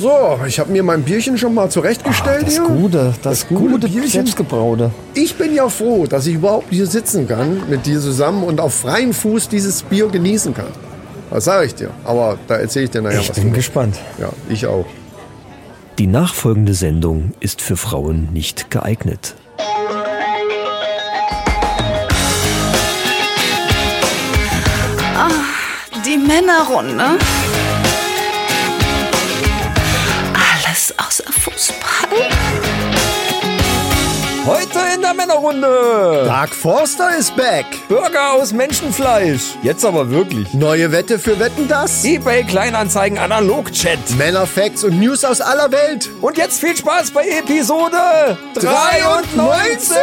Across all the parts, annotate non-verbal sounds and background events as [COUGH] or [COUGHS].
So, ich habe mir mein Bierchen schon mal zurechtgestellt Das hier. Gute, das, Das gute gute Bierchen. Selbstgebraute. Ich bin ja froh, dass ich überhaupt hier sitzen kann mit dir zusammen und auf freiem Fuß dieses Bier genießen kann. Was sage ich dir? Aber da erzähle ich dir nachher Ich was. bin drüber. gespannt. Ja, ich auch. Die nachfolgende Sendung ist für Frauen nicht geeignet. Die Männerrunde. Heute in der Männerrunde. Dark Forster ist back. Burger aus Menschenfleisch. Jetzt aber wirklich. Neue Wette für Wetten das? eBay Kleinanzeigen Analog-Chat. Männerfacts und News aus aller Welt. Und jetzt viel Spaß bei Episode 93. 93.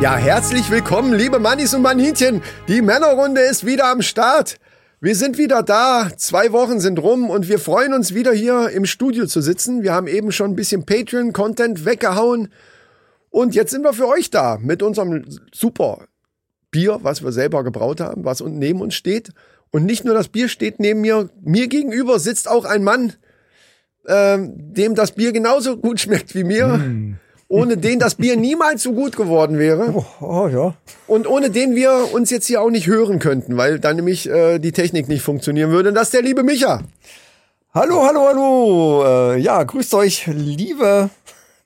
Ja, herzlich willkommen, liebe Mannis und Maninchen. Die Männerrunde ist wieder am Start. Wir sind wieder da. Zwei Wochen sind rum und wir freuen uns wieder hier im Studio zu sitzen. Wir haben eben schon ein bisschen Patreon-Content weggehauen. Und jetzt sind wir für euch da mit unserem super Bier, was wir selber gebraut haben, was neben uns steht. Und nicht nur das Bier steht neben mir, mir gegenüber sitzt auch ein Mann, ähm, dem das Bier genauso gut schmeckt wie mir. Ohne den das Bier niemals so gut geworden wäre. Oh, oh ja. Und ohne den wir uns jetzt hier auch nicht hören könnten, weil dann nämlich äh, die Technik nicht funktionieren würde. Und das ist der liebe Micha. Hallo, hallo, hallo. Äh, ja, grüßt euch, liebe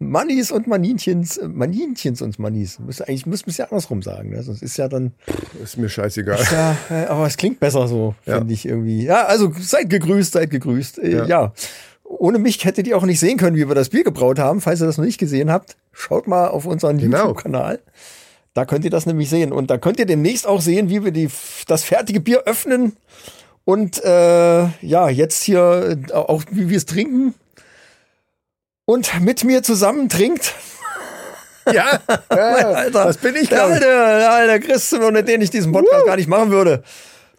Mannis und Maninchens. äh, Maninchens und Mannis. Eigentlich müssen wir es ja andersrum sagen. Ne? Sonst ist ja dann. Ist mir scheißegal. Ja, äh, aber es klingt besser so, Ja. finde ich irgendwie. Ja, also seid gegrüßt, seid gegrüßt. Äh, Ja. ja. Ohne mich hättet ihr auch nicht sehen können, wie wir das Bier gebraut haben. Falls ihr das noch nicht gesehen habt, schaut mal auf unseren Genau. YouTube-Kanal. Da könnt ihr das nämlich sehen. Und da könnt ihr demnächst auch sehen, wie wir die, das fertige Bier öffnen. Und äh, ja, jetzt hier äh, auch, wie wir es trinken. Und mit mir zusammen trinkt. [LAUGHS] Ja, ja Alter, das bin ich, der glaube ich. alte, der alte Christen, ohne den ich diesen Podcast gar nicht machen würde.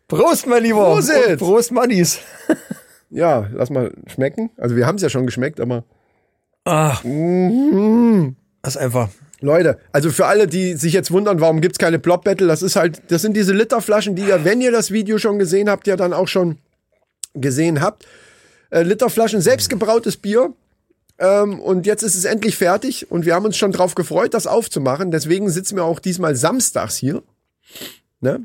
Prost, mein Lieber. Prost. Und Prost, Mannis. [LAUGHS] Ja, lass mal schmecken. Also wir haben es ja schon geschmeckt, aber Ach. Das ist einfach. Leute, also für alle, die sich jetzt wundern, warum gibt's keine Plop Battle, das ist halt, das sind diese Literflaschen, die ihr, wenn ihr das Video schon gesehen habt, ja dann auch schon gesehen habt. Äh, Literflaschen, selbstgebrautes Bier. Ähm, und jetzt ist es endlich fertig und wir haben uns schon drauf gefreut, das aufzumachen. Deswegen sitzen wir auch diesmal samstags hier. Ne?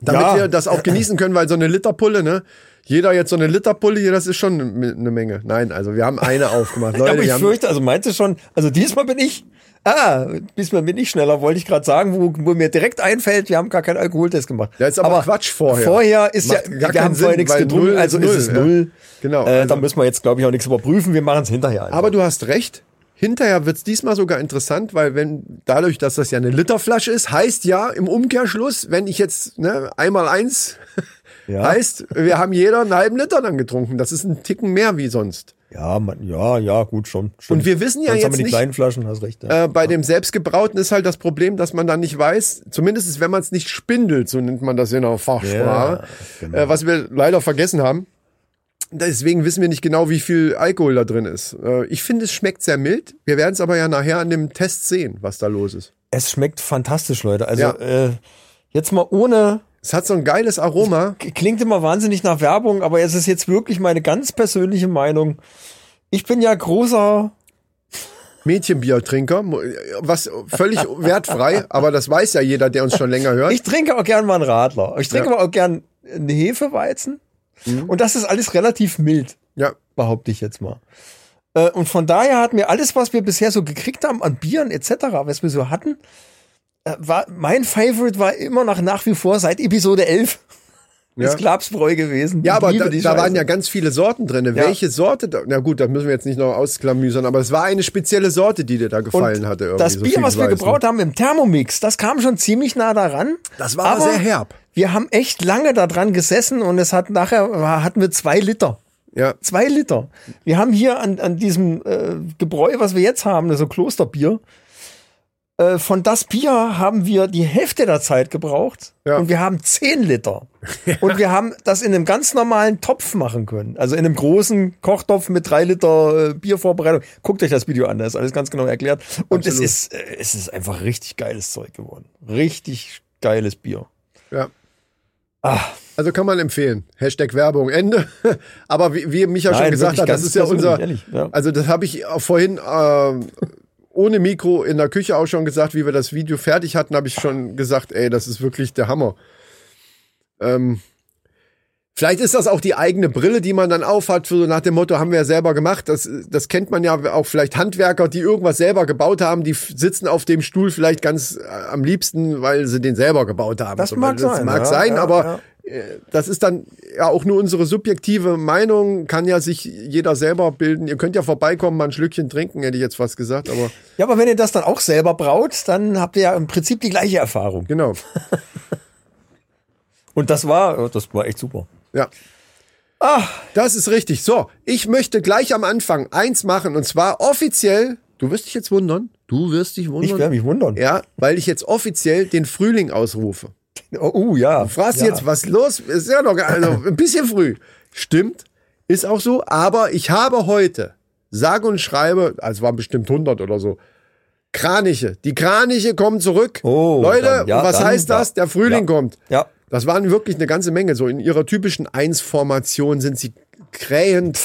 Damit Ja. wir das auch genießen können, weil so eine Literpulle, ne? Jeder jetzt so eine Literpulle hier, das ist schon eine Menge. Nein, also wir haben eine aufgemacht. Leute, [LAUGHS] aber ich fürchte, also meinst du schon, also diesmal bin ich, ah, diesmal bin ich schneller, wollte ich gerade sagen, wo, wo mir direkt einfällt, wir haben gar keinen Alkoholtest gemacht. Ja, ist aber Quatsch vorher. Vorher ist Macht ja, gar wir haben vorher nichts getrunken, null also ist ist es null, ja. null. Genau, Äh, also- da müssen wir jetzt, glaube ich, auch nichts überprüfen, wir machen es hinterher. einfach. Aber du hast recht. Hinterher wird's diesmal sogar interessant, weil wenn dadurch, dass das ja eine Literflasche ist, heißt ja im Umkehrschluss, wenn ich jetzt ne, einmal eins Ja. heißt, wir haben jeder einen halben Liter dann getrunken. Das ist ein Ticken mehr wie sonst. ja, man, ja, ja, gut, schon. schon. Und wir wissen ja Sonst jetzt haben wir die nicht- kleinen Flaschen, hast recht. Ja. Äh, bei dem selbstgebrauten ist halt das Problem, dass man dann nicht weiß, zumindest wenn man es nicht spindelt, so nennt man das in der Fachsprache, Ja, genau. äh, was wir leider vergessen haben. Deswegen wissen wir nicht genau, wie viel Alkohol da drin ist. Äh, ich finde, es schmeckt sehr mild. Wir werden es aber ja nachher an dem Test sehen, was da los ist. es schmeckt fantastisch, Leute. Also Ja. äh, jetzt mal ohne Es hat so ein geiles Aroma. klingt immer wahnsinnig nach Werbung, aber es ist jetzt wirklich meine ganz persönliche Meinung. Ich bin ja großer, Mädchenbiertrinker, was völlig [LAUGHS] wertfrei, aber das weiß ja jeder, der uns schon länger hört. ich trinke auch gern mal einen Radler. Ich trinke Ja. aber auch gern einen Hefeweizen. Und das ist alles relativ mild, ja, behaupte ich jetzt mal. Äh, Und von daher hat mir alles, was wir bisher so gekriegt haben an Bieren etc., was wir so hatten, äh, war mein Favorite war immer noch nach wie vor seit Episode 11 Ja. ist Klapsbräu gewesen. Ja, aber da, da waren ja ganz viele Sorten drin. Ja. Welche Sorte? Da, na gut, da müssen wir jetzt nicht noch ausklamüsern, aber es war eine spezielle Sorte, die dir da gefallen hatte. Irgendwie, das so Bier, viel was wir weiß, gebraut ne? haben im Thermomix, das kam schon ziemlich nah daran. Das war aber sehr herb. Wir haben echt lange da dran gesessen und es hat nachher hatten wir zwei Liter. Ja, Zwei Liter. Wir haben hier an, an diesem äh, Gebräu, was wir jetzt haben, so Klosterbier, äh, von das Bier haben wir die Hälfte der Zeit gebraucht Ja. und wir haben zehn Liter. Und wir haben das in einem ganz normalen Topf machen können. Also in einem großen Kochtopf mit drei Liter äh, Biervorbereitung. Guckt euch das Video an, da ist alles ganz genau erklärt. Und es ist, äh, es ist einfach richtig geiles Zeug geworden. Richtig geiles Bier. Ja. Ah, Also kann man empfehlen. Hashtag Werbung, Ende. [LAUGHS] Aber wie, wie Micha schon Nein, gesagt wirklich hat, das ist ja unser. ehrlich, ja. Also das habe ich vorhin ähm, ohne Mikro in der Küche auch schon gesagt, wie wir das Video fertig hatten, habe ich schon gesagt, ey, das ist wirklich der Hammer. Ähm, Vielleicht ist das auch die eigene Brille, die man dann aufhat, so nach dem Motto, haben wir ja selber gemacht. Das, das kennt man ja auch vielleicht Handwerker, die irgendwas selber gebaut haben, die sitzen auf dem Stuhl vielleicht ganz äh, am liebsten, weil sie den selber gebaut haben. Das So, mag das sein, mag ja, sein, ja, aber äh, das ist dann ja auch nur unsere subjektive Meinung, kann ja sich jeder selber bilden. Ihr könnt ja vorbeikommen, mal ein Schlückchen trinken, hätte ich jetzt fast gesagt, aber ja, aber wenn ihr das dann auch selber braut, dann habt ihr ja im Prinzip die gleiche Erfahrung. genau. [LAUGHS] Und das war, das war echt super. Ja. Das ist richtig. So, ich möchte gleich am Anfang eins machen und zwar offiziell. Du wirst dich jetzt wundern. Du wirst dich wundern. Ich werde mich wundern. Ja, weil ich jetzt offiziell den Frühling ausrufe. Oh, uh, ja. Du fragst ja. jetzt, was los ist? Ja noch also ein bisschen früh. Stimmt, ist auch so. Aber ich habe heute, sage und schreibe, also waren bestimmt 100 oder so, Kraniche. Die Kraniche kommen zurück. Oh, Leute, dann, ja, was dann, heißt das? Der Frühling Ja. kommt. Ja. Das waren wirklich eine ganze Menge. So in ihrer typischen Eins-Formation sind sie.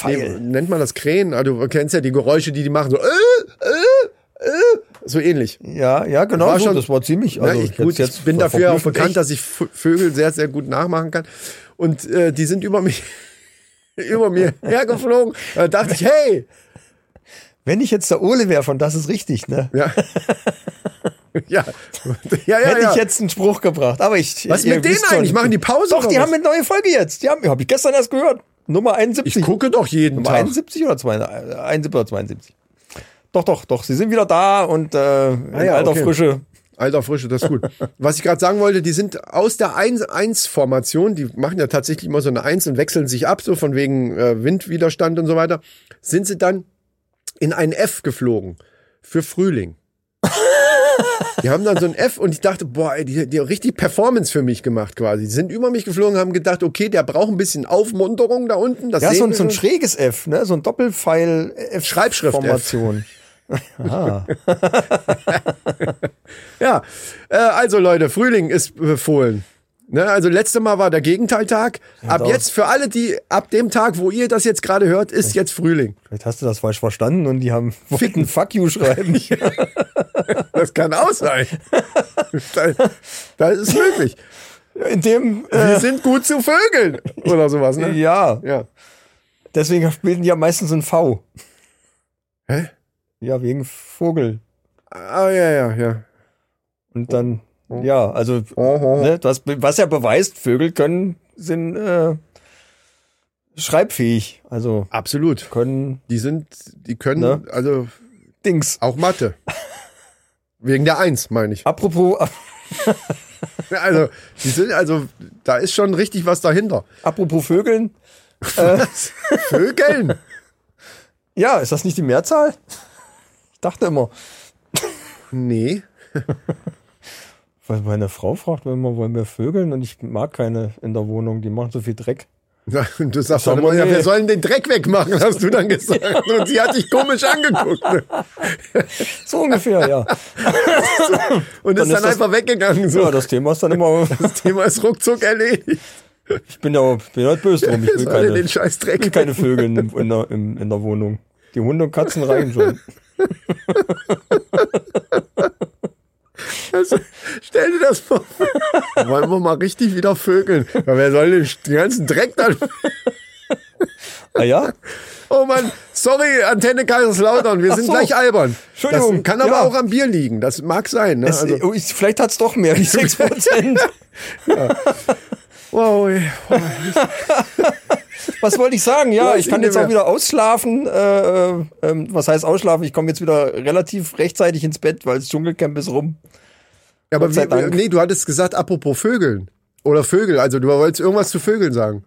Nee, nennt man das Krähen? Also, du kennst ja die Geräusche, die die machen. So, äh, äh, so ähnlich. Ja, ja, genau War so. schon- das war ziemlich. Also Na, ich, gut, jetzt- ich bin dafür auch bekannt, echt. dass ich Vögel sehr, sehr gut nachmachen kann. Und äh, die sind über mich, [LAUGHS] über mir [LAUGHS] hergeflogen. Da dachte ich, hey, Wenn ich jetzt der Ole wäre von Das ist richtig, ne? ja. [LAUGHS] ja, ja, ja. Hätte ja. ich jetzt einen Spruch gebracht. Aber ich. Was mit denen eigentlich? Machen die Pause Doch, die was? haben eine neue Folge jetzt. Die haben, habe ich gestern erst gehört. Nummer 71. ich gucke doch jeden Nummer Tag. 71 oder 72? 71 oder 72. Doch, doch, doch. Sie sind wieder da und äh, Ah ja, alter okay. Frische. Alter Frische, das ist gut. [LAUGHS] Was ich gerade sagen wollte, die sind aus der 1-1-Formation, die machen ja tatsächlich immer so eine 1 und wechseln sich ab, so von wegen äh, Windwiderstand und so weiter, sind sie dann in ein F geflogen für Frühling. [LAUGHS] Die haben dann so ein F und ich dachte, boah, ey, die, die haben richtig Performance für mich gemacht quasi. Die sind über mich geflogen, haben gedacht, okay, der braucht ein bisschen Aufmunterung da unten. Das Ja, so, ein- so ein schräges F, ne? So ein Doppelpfeil F. Schreibschrift F. [LAUGHS] Formation. [LAUGHS] Ja, äh, also Leute, Frühling ist befohlen. Ne, also letzte Mal war der Gegenteiltag. ab doch. jetzt für alle, die ab dem Tag, wo ihr das jetzt gerade hört, ist jetzt Frühling. Vielleicht hast du das falsch verstanden und die haben wollten Fuck you schreiben. [LAUGHS] Das kann auch sein. das, das ist möglich. In dem, Wir äh, sind gut zu Vögeln oder sowas. Ne? ja, Ja. deswegen bilden die ja meistens ein V. Hä? Ja, wegen Vogel. Ah ja ja ja. Und dann, ja, also, ne, das, was ja beweist, Vögel können, sind äh, schreibfähig. Also Absolut. können Die sind, die können Ne? also Dings. auch Mathe. Wegen der Eins, meine ich. Apropos, [LAUGHS] Also, die sind, also, da ist schon richtig was dahinter. apropos Vögeln. [LAUGHS] Vögeln? [LAUGHS] Ja, ist das nicht die Mehrzahl? Ich dachte immer. Nee. [LAUGHS] Weil meine Frau fragt immer, wollen wir Vögeln? Und ich mag keine in der Wohnung, die machen so viel Dreck. Und du sagst Sag dann immer, ja, wir sollen den Dreck wegmachen, hast du dann gesagt. Und sie hat dich komisch angeguckt? [LAUGHS] So ungefähr, ja. [LAUGHS] und Dann ist ist dann einfach weggegangen. So. Ja, das Thema ist dann immer, das Thema ist ruckzuck erledigt. ich bin ja bin halt böse drum, ich will keine, den scheiß will Dreck keine Vögel in, in, der, in, in der Wohnung. Die Hunde und Katzen reichen schon. Also, stell dir das vor. Wollen wir mal richtig wieder vögeln. Ja, wer soll den, den ganzen Dreck dann... Ah ja? Oh Mann, sorry, Antenne Kaiserslautern, wir sind so. gleich albern. Das Entschuldigung, kann aber ja. auch am Bier liegen, das mag sein. Ne? Es, Also, oh, ich, vielleicht hat's doch mehr wie 6%. [LAUGHS] wow, ey. [LAUGHS] Was wollte ich sagen? Ja, ich kann jetzt auch wieder ausschlafen. Äh, äh, ähm, was heißt ausschlafen? Ich komme jetzt wieder relativ rechtzeitig ins Bett, weil das Dschungelcamp ist rum. Aber Gott sei wie, nee, du hattest gesagt, apropos Vögeln. Oder Vögel, also du wolltest irgendwas zu Vögeln sagen.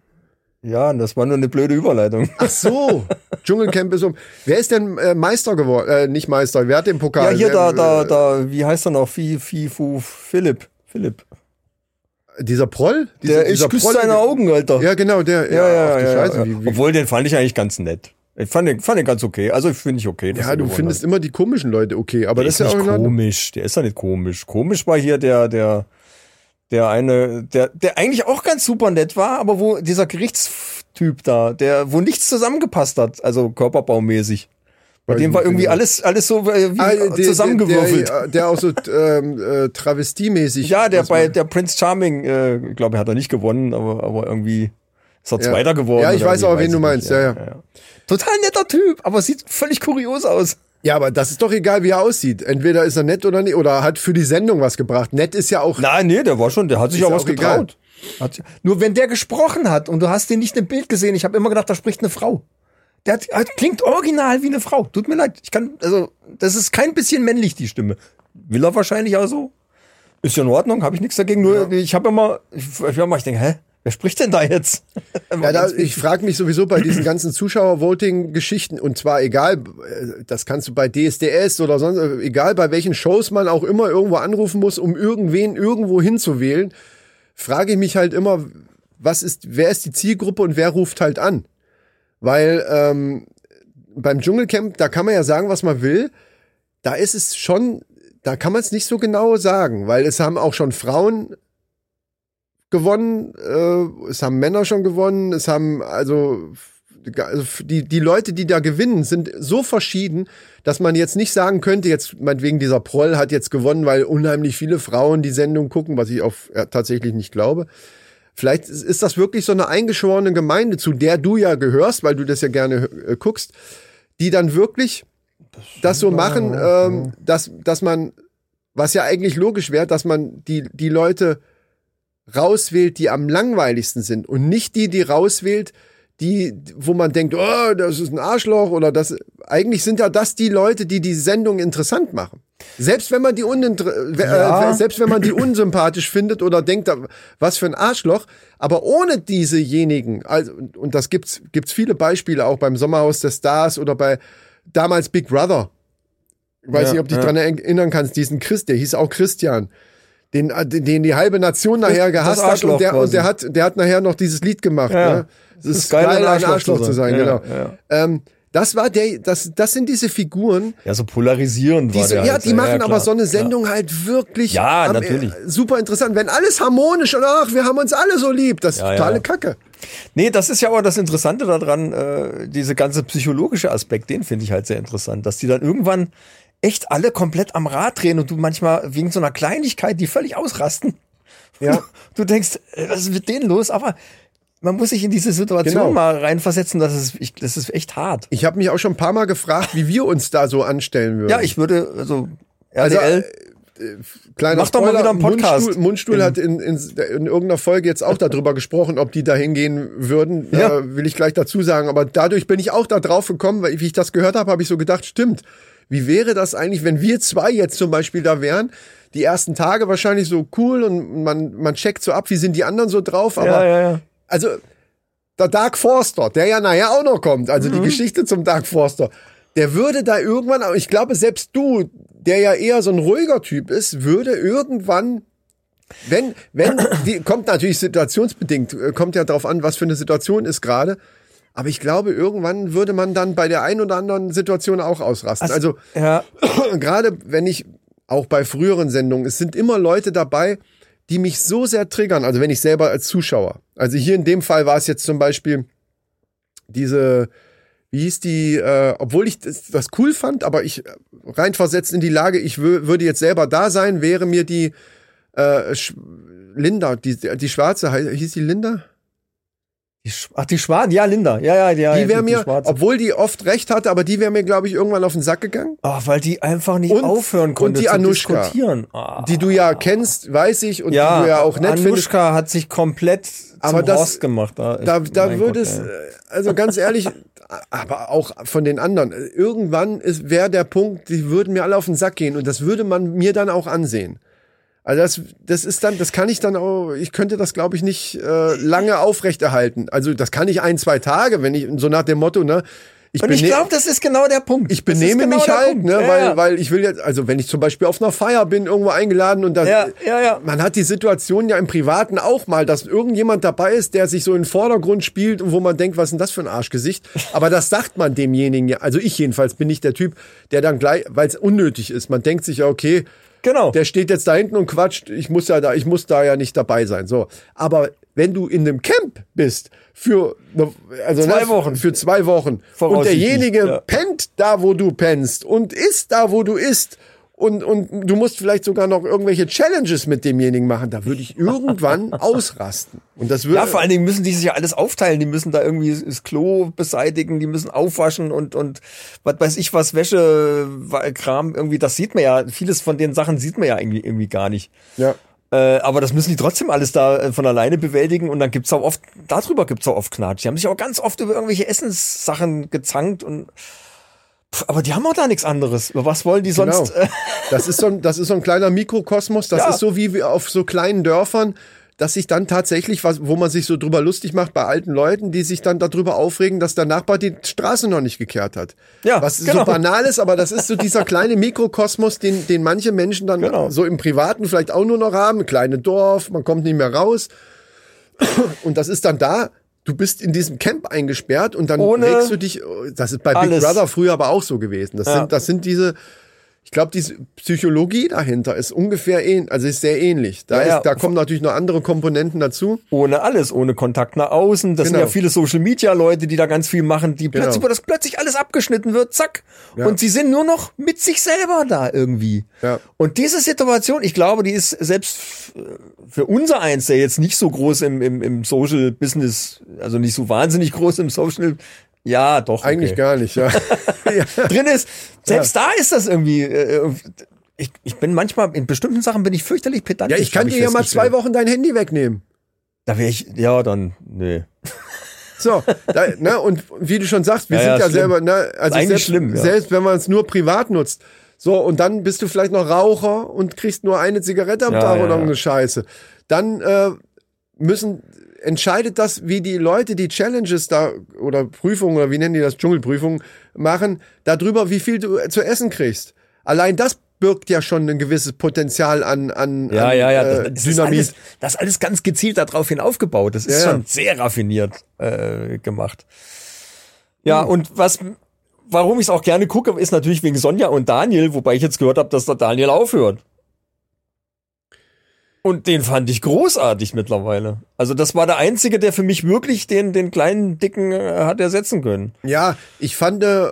Ja, und das war nur eine blöde Überleitung. Ach so, [LAUGHS] Dschungelcamp ist um. Wer ist denn äh, Meister geworden? Äh, nicht Meister, wer hat den Ja, Pokal? hier Wer, da, da, äh, da, wie heißt er noch? Fi, Fi, Fu, Philipp. Philipp. Dieser Proll? Dieser, Der, ich dieser küsse seine Augen, Alter. Ja, genau, der. ja, ja, ach du ja, Scheiße, ja. Wie, wie, Obwohl, den fand ich eigentlich ganz nett. Ich fand den, fand den ganz okay. Also, finde ich okay. dass ja, du findest hat. immer die komischen Leute okay, aber Der das ist ja auch nicht komisch. Der ist ja nicht komisch. Komisch war hier der, der, Der eine, der, der eigentlich auch ganz super nett war, aber wo dieser Gerichtstyp da, der, wo nichts zusammengepasst hat, also körperbaumäßig. Bei dem war irgendwie alles, alles so äh, wie Ah, der- zusammengewürfelt. Der, der, der auch so [LAUGHS] ähm, äh, travestiemäßig. ja, der bei der Prince Charming, äh, ich glaube, er hat er nicht gewonnen, aber, aber irgendwie ist er Ja. Zweiter geworden. Ja, ich weiß auch, wen ich du meinst, ja, ja. Total netter Typ, aber sieht völlig kurios aus. Ja, aber das ist doch egal, wie er aussieht. Entweder ist er nett oder nicht, oder hat für die Sendung was gebracht. Nett ist ja auch. Nein, nee, der war schon, der hat sich auch ja was auch getraut. Hat, nur wenn der gesprochen hat und du hast den nicht im Bild gesehen, ich habe immer gedacht, da spricht eine Frau. Der hat, hat, klingt original wie eine Frau. Tut mir leid. Ich kann, also, das ist kein bisschen männlich, die Stimme. Will er wahrscheinlich auch so. Ist ja in Ordnung, habe ich nichts dagegen. Nur, ich habe immer, ich, immer, ich denke, hä? Wer spricht denn da jetzt? [LAUGHS] Ja, da, ich frage mich sowieso bei diesen ganzen Zuschauer-Voting-Geschichten und zwar egal, das kannst du bei DSDS oder sonst, egal bei welchen Shows man auch immer irgendwo anrufen muss, um irgendwen irgendwo hinzuwählen, frage ich mich halt immer, was ist, wer ist die Zielgruppe und wer ruft halt an? Weil ähm, beim Dschungelcamp, da kann man ja sagen, was man will, da ist es schon, da kann man es nicht so genau sagen, weil es haben auch schon Frauen gewonnen, äh, es haben Männer schon gewonnen, es haben also, also die, die Leute, die da gewinnen, sind so verschieden, dass man jetzt nicht sagen könnte, jetzt meinetwegen dieser Proll hat jetzt gewonnen, weil unheimlich viele Frauen die Sendung gucken, was ich auf ja, tatsächlich nicht glaube. Vielleicht ist das wirklich so eine eingeschworene Gemeinde, zu der du ja gehörst, weil du das ja gerne äh, guckst, die dann wirklich das so machen, ähm, dass, dass man, was ja eigentlich logisch wäre, dass man die, die Leute rauswählt, die am langweiligsten sind und nicht die, die rauswählt, die, wo man denkt, oh, das ist ein Arschloch oder das. Eigentlich sind ja das die Leute, die die Sendung interessant machen. Selbst wenn man die uninter Ja. äh, selbst wenn man die unsympathisch [LAUGHS] findet oder denkt, was für ein Arschloch, aber ohne diesejenigen, also und, und das gibt's gibt's viele Beispiele auch beim Sommerhaus der Stars oder bei damals Big Brother. Ich weiß Ja, nicht, ob du dich ja. dran erinnern kannst, diesen Chris, der hieß auch Christian den, äh, den die halbe Nation nachher Das gehasst hat Arschloch und der, und der hat, der hat nachher noch dieses Lied gemacht. Ja. Ne? Es ist, geil, ein Arschloch, zu sein, Ja, genau. ja. Ähm, das war der, das, das sind diese Figuren, Ja, so polarisierend die war der ja, halt. die machen klar, aber so eine. Sendung halt wirklich Ja, am- natürlich. äh, super interessant. Wenn alles harmonisch und ach, wir haben uns alle so lieb, das ist Ja, totale ja. Kacke. Nee, das ist ja aber das Interessante daran, äh, diese ganze psychologische Aspekt, den finde ich halt sehr interessant, dass die dann irgendwann echt alle komplett am Rad drehen und du manchmal wegen so einer Kleinigkeit, die völlig ausrasten. Ja. [LAUGHS] Du denkst, äh, was ist mit denen los? Aber man muss sich in diese Situation Genau. mal reinversetzen, das ist, ich, das ist echt hart. Ich habe mich auch schon ein paar Mal gefragt, wie wir uns da so anstellen würden. Ja, ich würde, also, Also, RTL, Kleiner Mach doch mal Spoiler, wieder einen Podcast. Mundstuhl, Mundstuhl hat in, in, in irgendeiner Folge jetzt auch darüber gesprochen, ob die da hingehen würden. Ja. Äh, will ich gleich dazu sagen. Aber dadurch bin ich auch da drauf gekommen, weil wie ich das gehört habe, habe ich so gedacht, stimmt. Wie wäre das eigentlich, wenn wir zwei jetzt zum Beispiel da wären? Die ersten Tage wahrscheinlich so cool und man, man checkt so ab, wie sind die anderen so drauf. Aber ja, ja, ja. also der Dark Forster, der ja nachher auch noch kommt, also Mhm. die Geschichte zum Dark Forster, der würde da irgendwann, aber ich glaube, selbst du, der ja eher so ein ruhiger Typ ist, würde irgendwann, wenn, wenn, die, kommt natürlich situationsbedingt, äh, kommt ja drauf an, was für eine Situation ist gerade. Aber ich glaube, irgendwann würde man dann bei der einen oder anderen Situation auch ausrasten. Also, ja. [CLEARS THROAT] gerade wenn ich auch bei früheren Sendungen, es sind immer Leute dabei, die mich so sehr triggern, also wenn ich selber als Zuschauer. Also hier in dem Fall war es jetzt zum Beispiel diese, wie hieß die, äh, obwohl ich das, das cool fand, aber ich äh, rein versetzt in die Lage, ich würde jetzt selber da sein, wäre mir die äh, Sch Linda, die, die Schwarze, hieß die Linda? Die Ach, die Schwarzen, ja, Linda, ja, ja, ja. Die wäre mir, Schwarze. obwohl die oft recht hatte, aber die wäre mir, glaube ich, irgendwann auf den Sack gegangen. Ach, weil die einfach nicht Und- aufhören konnte und die zu Anushka. diskutieren. Ah. Die du ja kennst, weiß ich, und ja, die du ja auch nett findest. Anushka hat sich komplett Aber zum das- Horst gemacht. Da, Da, da würde es, äh, also ganz ehrlich, [LAUGHS] aber auch von den anderen, äh, irgendwann wäre der Punkt, die würden mir alle auf den Sack gehen und das würde man mir dann auch ansehen. Also das, das ist dann, das kann ich dann auch, ich könnte das glaube ich nicht äh, lange aufrechterhalten. Also das kann ich ein, zwei Tage, wenn ich so nach dem Motto, ne, ich Und ich glaube, das ist genau der Punkt. ich Das benehme genau mich halt, Punkt. ne, Ja, weil, ja. weil ich will jetzt, also wenn ich zum Beispiel auf einer Feier bin, irgendwo eingeladen und da, Ja, ja, ja. man hat die Situation ja im Privaten auch mal, dass irgendjemand dabei ist, der sich so in den Vordergrund spielt und wo man denkt, was ist denn das für ein Arschgesicht? Aber das sagt man demjenigen ja, also ich jedenfalls bin nicht der Typ, der dann gleich, weil es unnötig ist, man denkt sich ja, okay, Genau. Der steht jetzt da hinten und quatscht. Ich muss ja da, ich muss da ja nicht dabei sein. So. Aber wenn du in einem Camp bist für also Zwei ne, Wochen. für zwei Wochen und derjenige ja. pennt da, wo du pennst und isst da, wo du isst und, und du musst vielleicht sogar noch irgendwelche Challenges mit demjenigen machen, da würde ich irgendwann [LAUGHS] ausrasten. Und das würde Ja, vor allen Dingen müssen die sich ja alles aufteilen. Die müssen da irgendwie das Klo beseitigen, die müssen aufwaschen und, und was weiß ich was, Wäsche, Kram, irgendwie, das sieht man ja, vieles von den Sachen sieht man ja irgendwie, irgendwie gar nicht. ja. Äh, aber das müssen die trotzdem alles da äh, von alleine bewältigen und dann gibt's auch oft, darüber gibt's auch oft Knatsch. Die haben sich auch ganz oft über irgendwelche Essenssachen gezankt und aber die haben auch da nichts anderes. Was wollen die sonst? Genau. Äh, Das ist so ein, das ist so ein kleiner Mikrokosmos. Das Ja. ist so wie auf so kleinen Dörfern, dass sich dann tatsächlich was, wo man sich so drüber lustig macht bei alten Leuten, die sich dann darüber aufregen, dass der Nachbar die Straße noch nicht gekehrt hat. Ja, was genau. so banal ist, aber das ist so dieser kleine Mikrokosmos, den, den manche Menschen dann Genau. so im Privaten vielleicht auch nur noch haben. Kleine Dorf, man kommt nicht mehr raus. Und das ist dann da. Du bist in diesem Camp eingesperrt und dann Ohne regst du dich. Das ist bei Big alles. Brother früher aber auch so gewesen. Das Ja. sind, das sind diese, ich glaube, diese Psychologie dahinter ist ungefähr ähnlich, also ist sehr ähnlich. Da, Ja, ja. ist, da kommen natürlich noch andere Komponenten dazu. ohne alles, ohne Kontakt nach außen. Das sind Genau. ja viele Social Media Leute, die da ganz viel machen, die Genau. plötzlich, wo das plötzlich alles abgeschnitten wird, zack. Ja. Und sie sind nur noch mit sich selber da irgendwie. Ja. Und diese Situation, ich glaube, die ist selbst für unser eins, der jetzt nicht so groß im, im, im Social Business, also nicht so wahnsinnig groß im Social, ja, doch. Eigentlich okay. gar nicht, ja. [LAUGHS] ja. drin ist. Selbst da ist das irgendwie. Äh, ich, ich bin manchmal in bestimmten Sachen bin ich fürchterlich Ja, pedantisch. ich kann dir ja mal zwei. Wochen dein Handy wegnehmen. Da wäre ich, ja, dann, nee. So, da, ne, und wie du schon sagst, wir Ja, sind ja, ja, selber, ne, also eigentlich selbst, schlimm, ja. selbst wenn man es nur privat nutzt. So, und dann bist du vielleicht noch Raucher und kriegst nur eine Zigarette am Ja, Tag ja, oder ja. irgendeine Scheiße. Dann äh, müssen, entscheidet das, wie die Leute die Challenges da oder Prüfungen oder wie nennen die das, Dschungelprüfungen machen, darüber, wie viel du äh, zu essen kriegst. Allein das birgt ja schon ein gewisses Potenzial an, an, Ja, an ja, ja. äh, Das, ist alles, das ist alles ganz gezielt darauf hin aufgebaut. Das ist Ja, schon sehr raffiniert äh, gemacht. Ja, und was, warum ich es auch gerne gucke, ist natürlich wegen Sonja und Daniel, wobei ich jetzt gehört habe, dass der Daniel aufhört. Und den fand ich großartig mittlerweile. Also das war der einzige, der für mich wirklich den, den kleinen Dicken äh, hat ersetzen können. Ja, ich fand äh,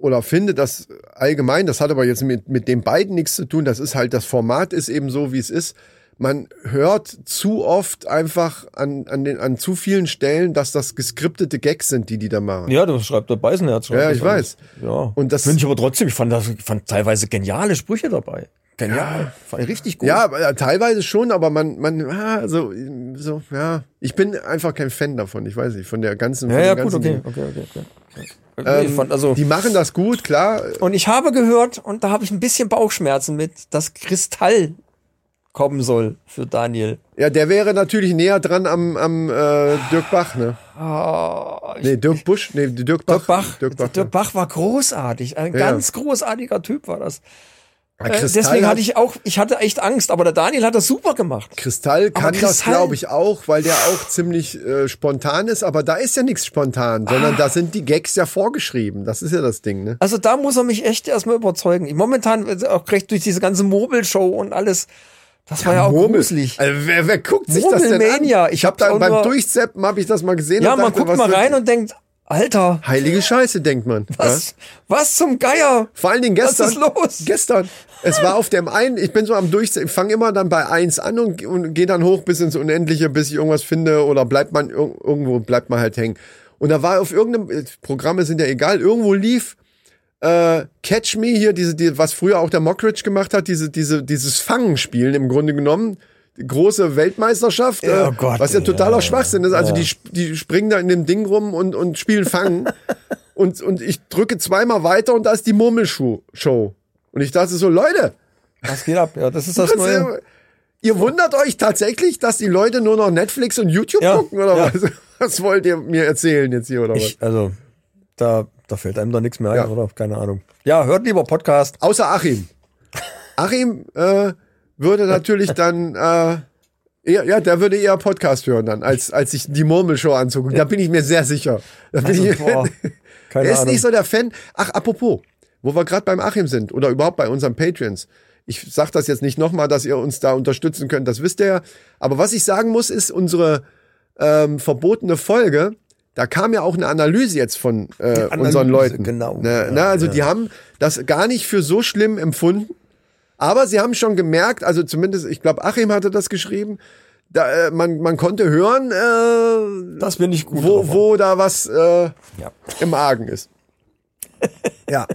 oder finde das allgemein, das hat aber jetzt mit, mit den beiden nichts zu tun. Das ist halt, das Format ist eben so, wie es ist. Man hört zu oft einfach an, an, den, an zu vielen Stellen, dass das geskriptete Gags sind, die die da machen. Ja, das schreibt der Beißenherz. Ja, ich weiß. Ja. Und das- finde ich aber trotzdem, ich fand das, ich fand teilweise geniale Sprüche dabei. Genial. Ich richtig gut. Ja, ja, teilweise schon, aber man, man, ah, so, so, ja, ich bin einfach kein Fan davon. Ich weiß nicht, von der ganzen. Ja, von ja, dem gut, okay, Ding. okay, okay, okay. Ähm, fand also, die machen das gut, klar. und ich habe gehört, und da habe ich ein bisschen Bauchschmerzen mit, dass Kristall kommen soll für Daniel. Ja, der wäre natürlich näher dran am, am äh, Dirk Bach, ne? Ah, ich, Nee, Dirk Busch, nee, Dirk Bach. Dirk Bach. Dirk Bach, Dirk Bach war großartig. Ein Ja. ganz großartiger Typ war das. Ja. Äh, deswegen hat- hatte ich auch, ich hatte echt Angst, aber der Daniel hat das super gemacht. Kristall kann das, Kristall- glaube ich, auch, weil der auch ziemlich äh, spontan ist, aber da ist ja nichts spontan, sondern Ah. da sind die Gags ja vorgeschrieben. Das ist ja das Ding, ne? Also da muss er mich echt erstmal überzeugen. Momentan auch recht durch diese ganze Mobile-Show und alles. Das war ja auch Murmel. gruselig. Also wer, wer guckt sich das denn an? Ich hab hab's da beim Durchzeppen habe ich das mal gesehen. Ja, man guckt mal rein und denkt, Alter, Heilige Scheiße, denkt man. Ja? was, was zum Geier? Vor allen Dingen Was gestern. ist los? Gestern. Es war auf dem einen, ich bin so am Durchsetzen, ich fange immer dann bei eins an und, und gehe dann hoch bis ins Unendliche, bis ich irgendwas finde oder bleibt man ir- irgendwo, bleibt man halt hängen. Und da war auf irgendeinem, äh, Programme sind ja egal, irgendwo lief äh, Catch Me hier, diese, die, was früher auch der Mockridge gemacht hat, diese, diese, dieses Fangenspielen im Grunde genommen. Große Weltmeisterschaft, Ja, äh, oh Gott, was ja ja, totaler Schwachsinn ist. Also ja. die, die springen da in dem Ding rum und, und spielen Fangen. [LAUGHS] und, und ich drücke zweimal weiter und da ist die Murmelshow. Und ich dachte so, Leute, Was geht ab? Ja, das ist das was, neue. äh, ihr wundert euch tatsächlich, dass die Leute nur noch Netflix und YouTube Ja, gucken oder ja. was? [LAUGHS] Was wollt ihr mir erzählen jetzt hier oder was? Ich, also, da, da fällt einem da nichts mehr ein, Ja. oder? Keine Ahnung. Ja, hört lieber Podcast. Außer Achim. Achim äh, würde natürlich dann, äh, eher, ja, der würde eher Podcast hören dann, als, als sich die Murmelshow anzugucken. Da bin ich mir sehr sicher. Da bin Also, ich, boah, [LAUGHS] keine er ist Ahnung. nicht so der Fan. Ach, apropos, wo wir gerade beim Achim sind oder überhaupt bei unseren Patreons. Ich sage das jetzt nicht nochmal, dass ihr uns da unterstützen könnt, das wisst ihr ja. Aber was ich sagen muss, ist unsere ähm, verbotene Folge. Da kam ja auch eine Analyse jetzt von äh, Analyse, unseren Leuten. genau. Ne, Ja, ne, also ja. die haben das gar nicht für so schlimm empfunden. Aber sie haben schon gemerkt, also zumindest, ich glaube, Achim hatte das geschrieben, da, äh, man, man konnte hören, äh, Das bin ich gut. wo, wo da was äh, Ja. im Argen ist. [LAUGHS] ja,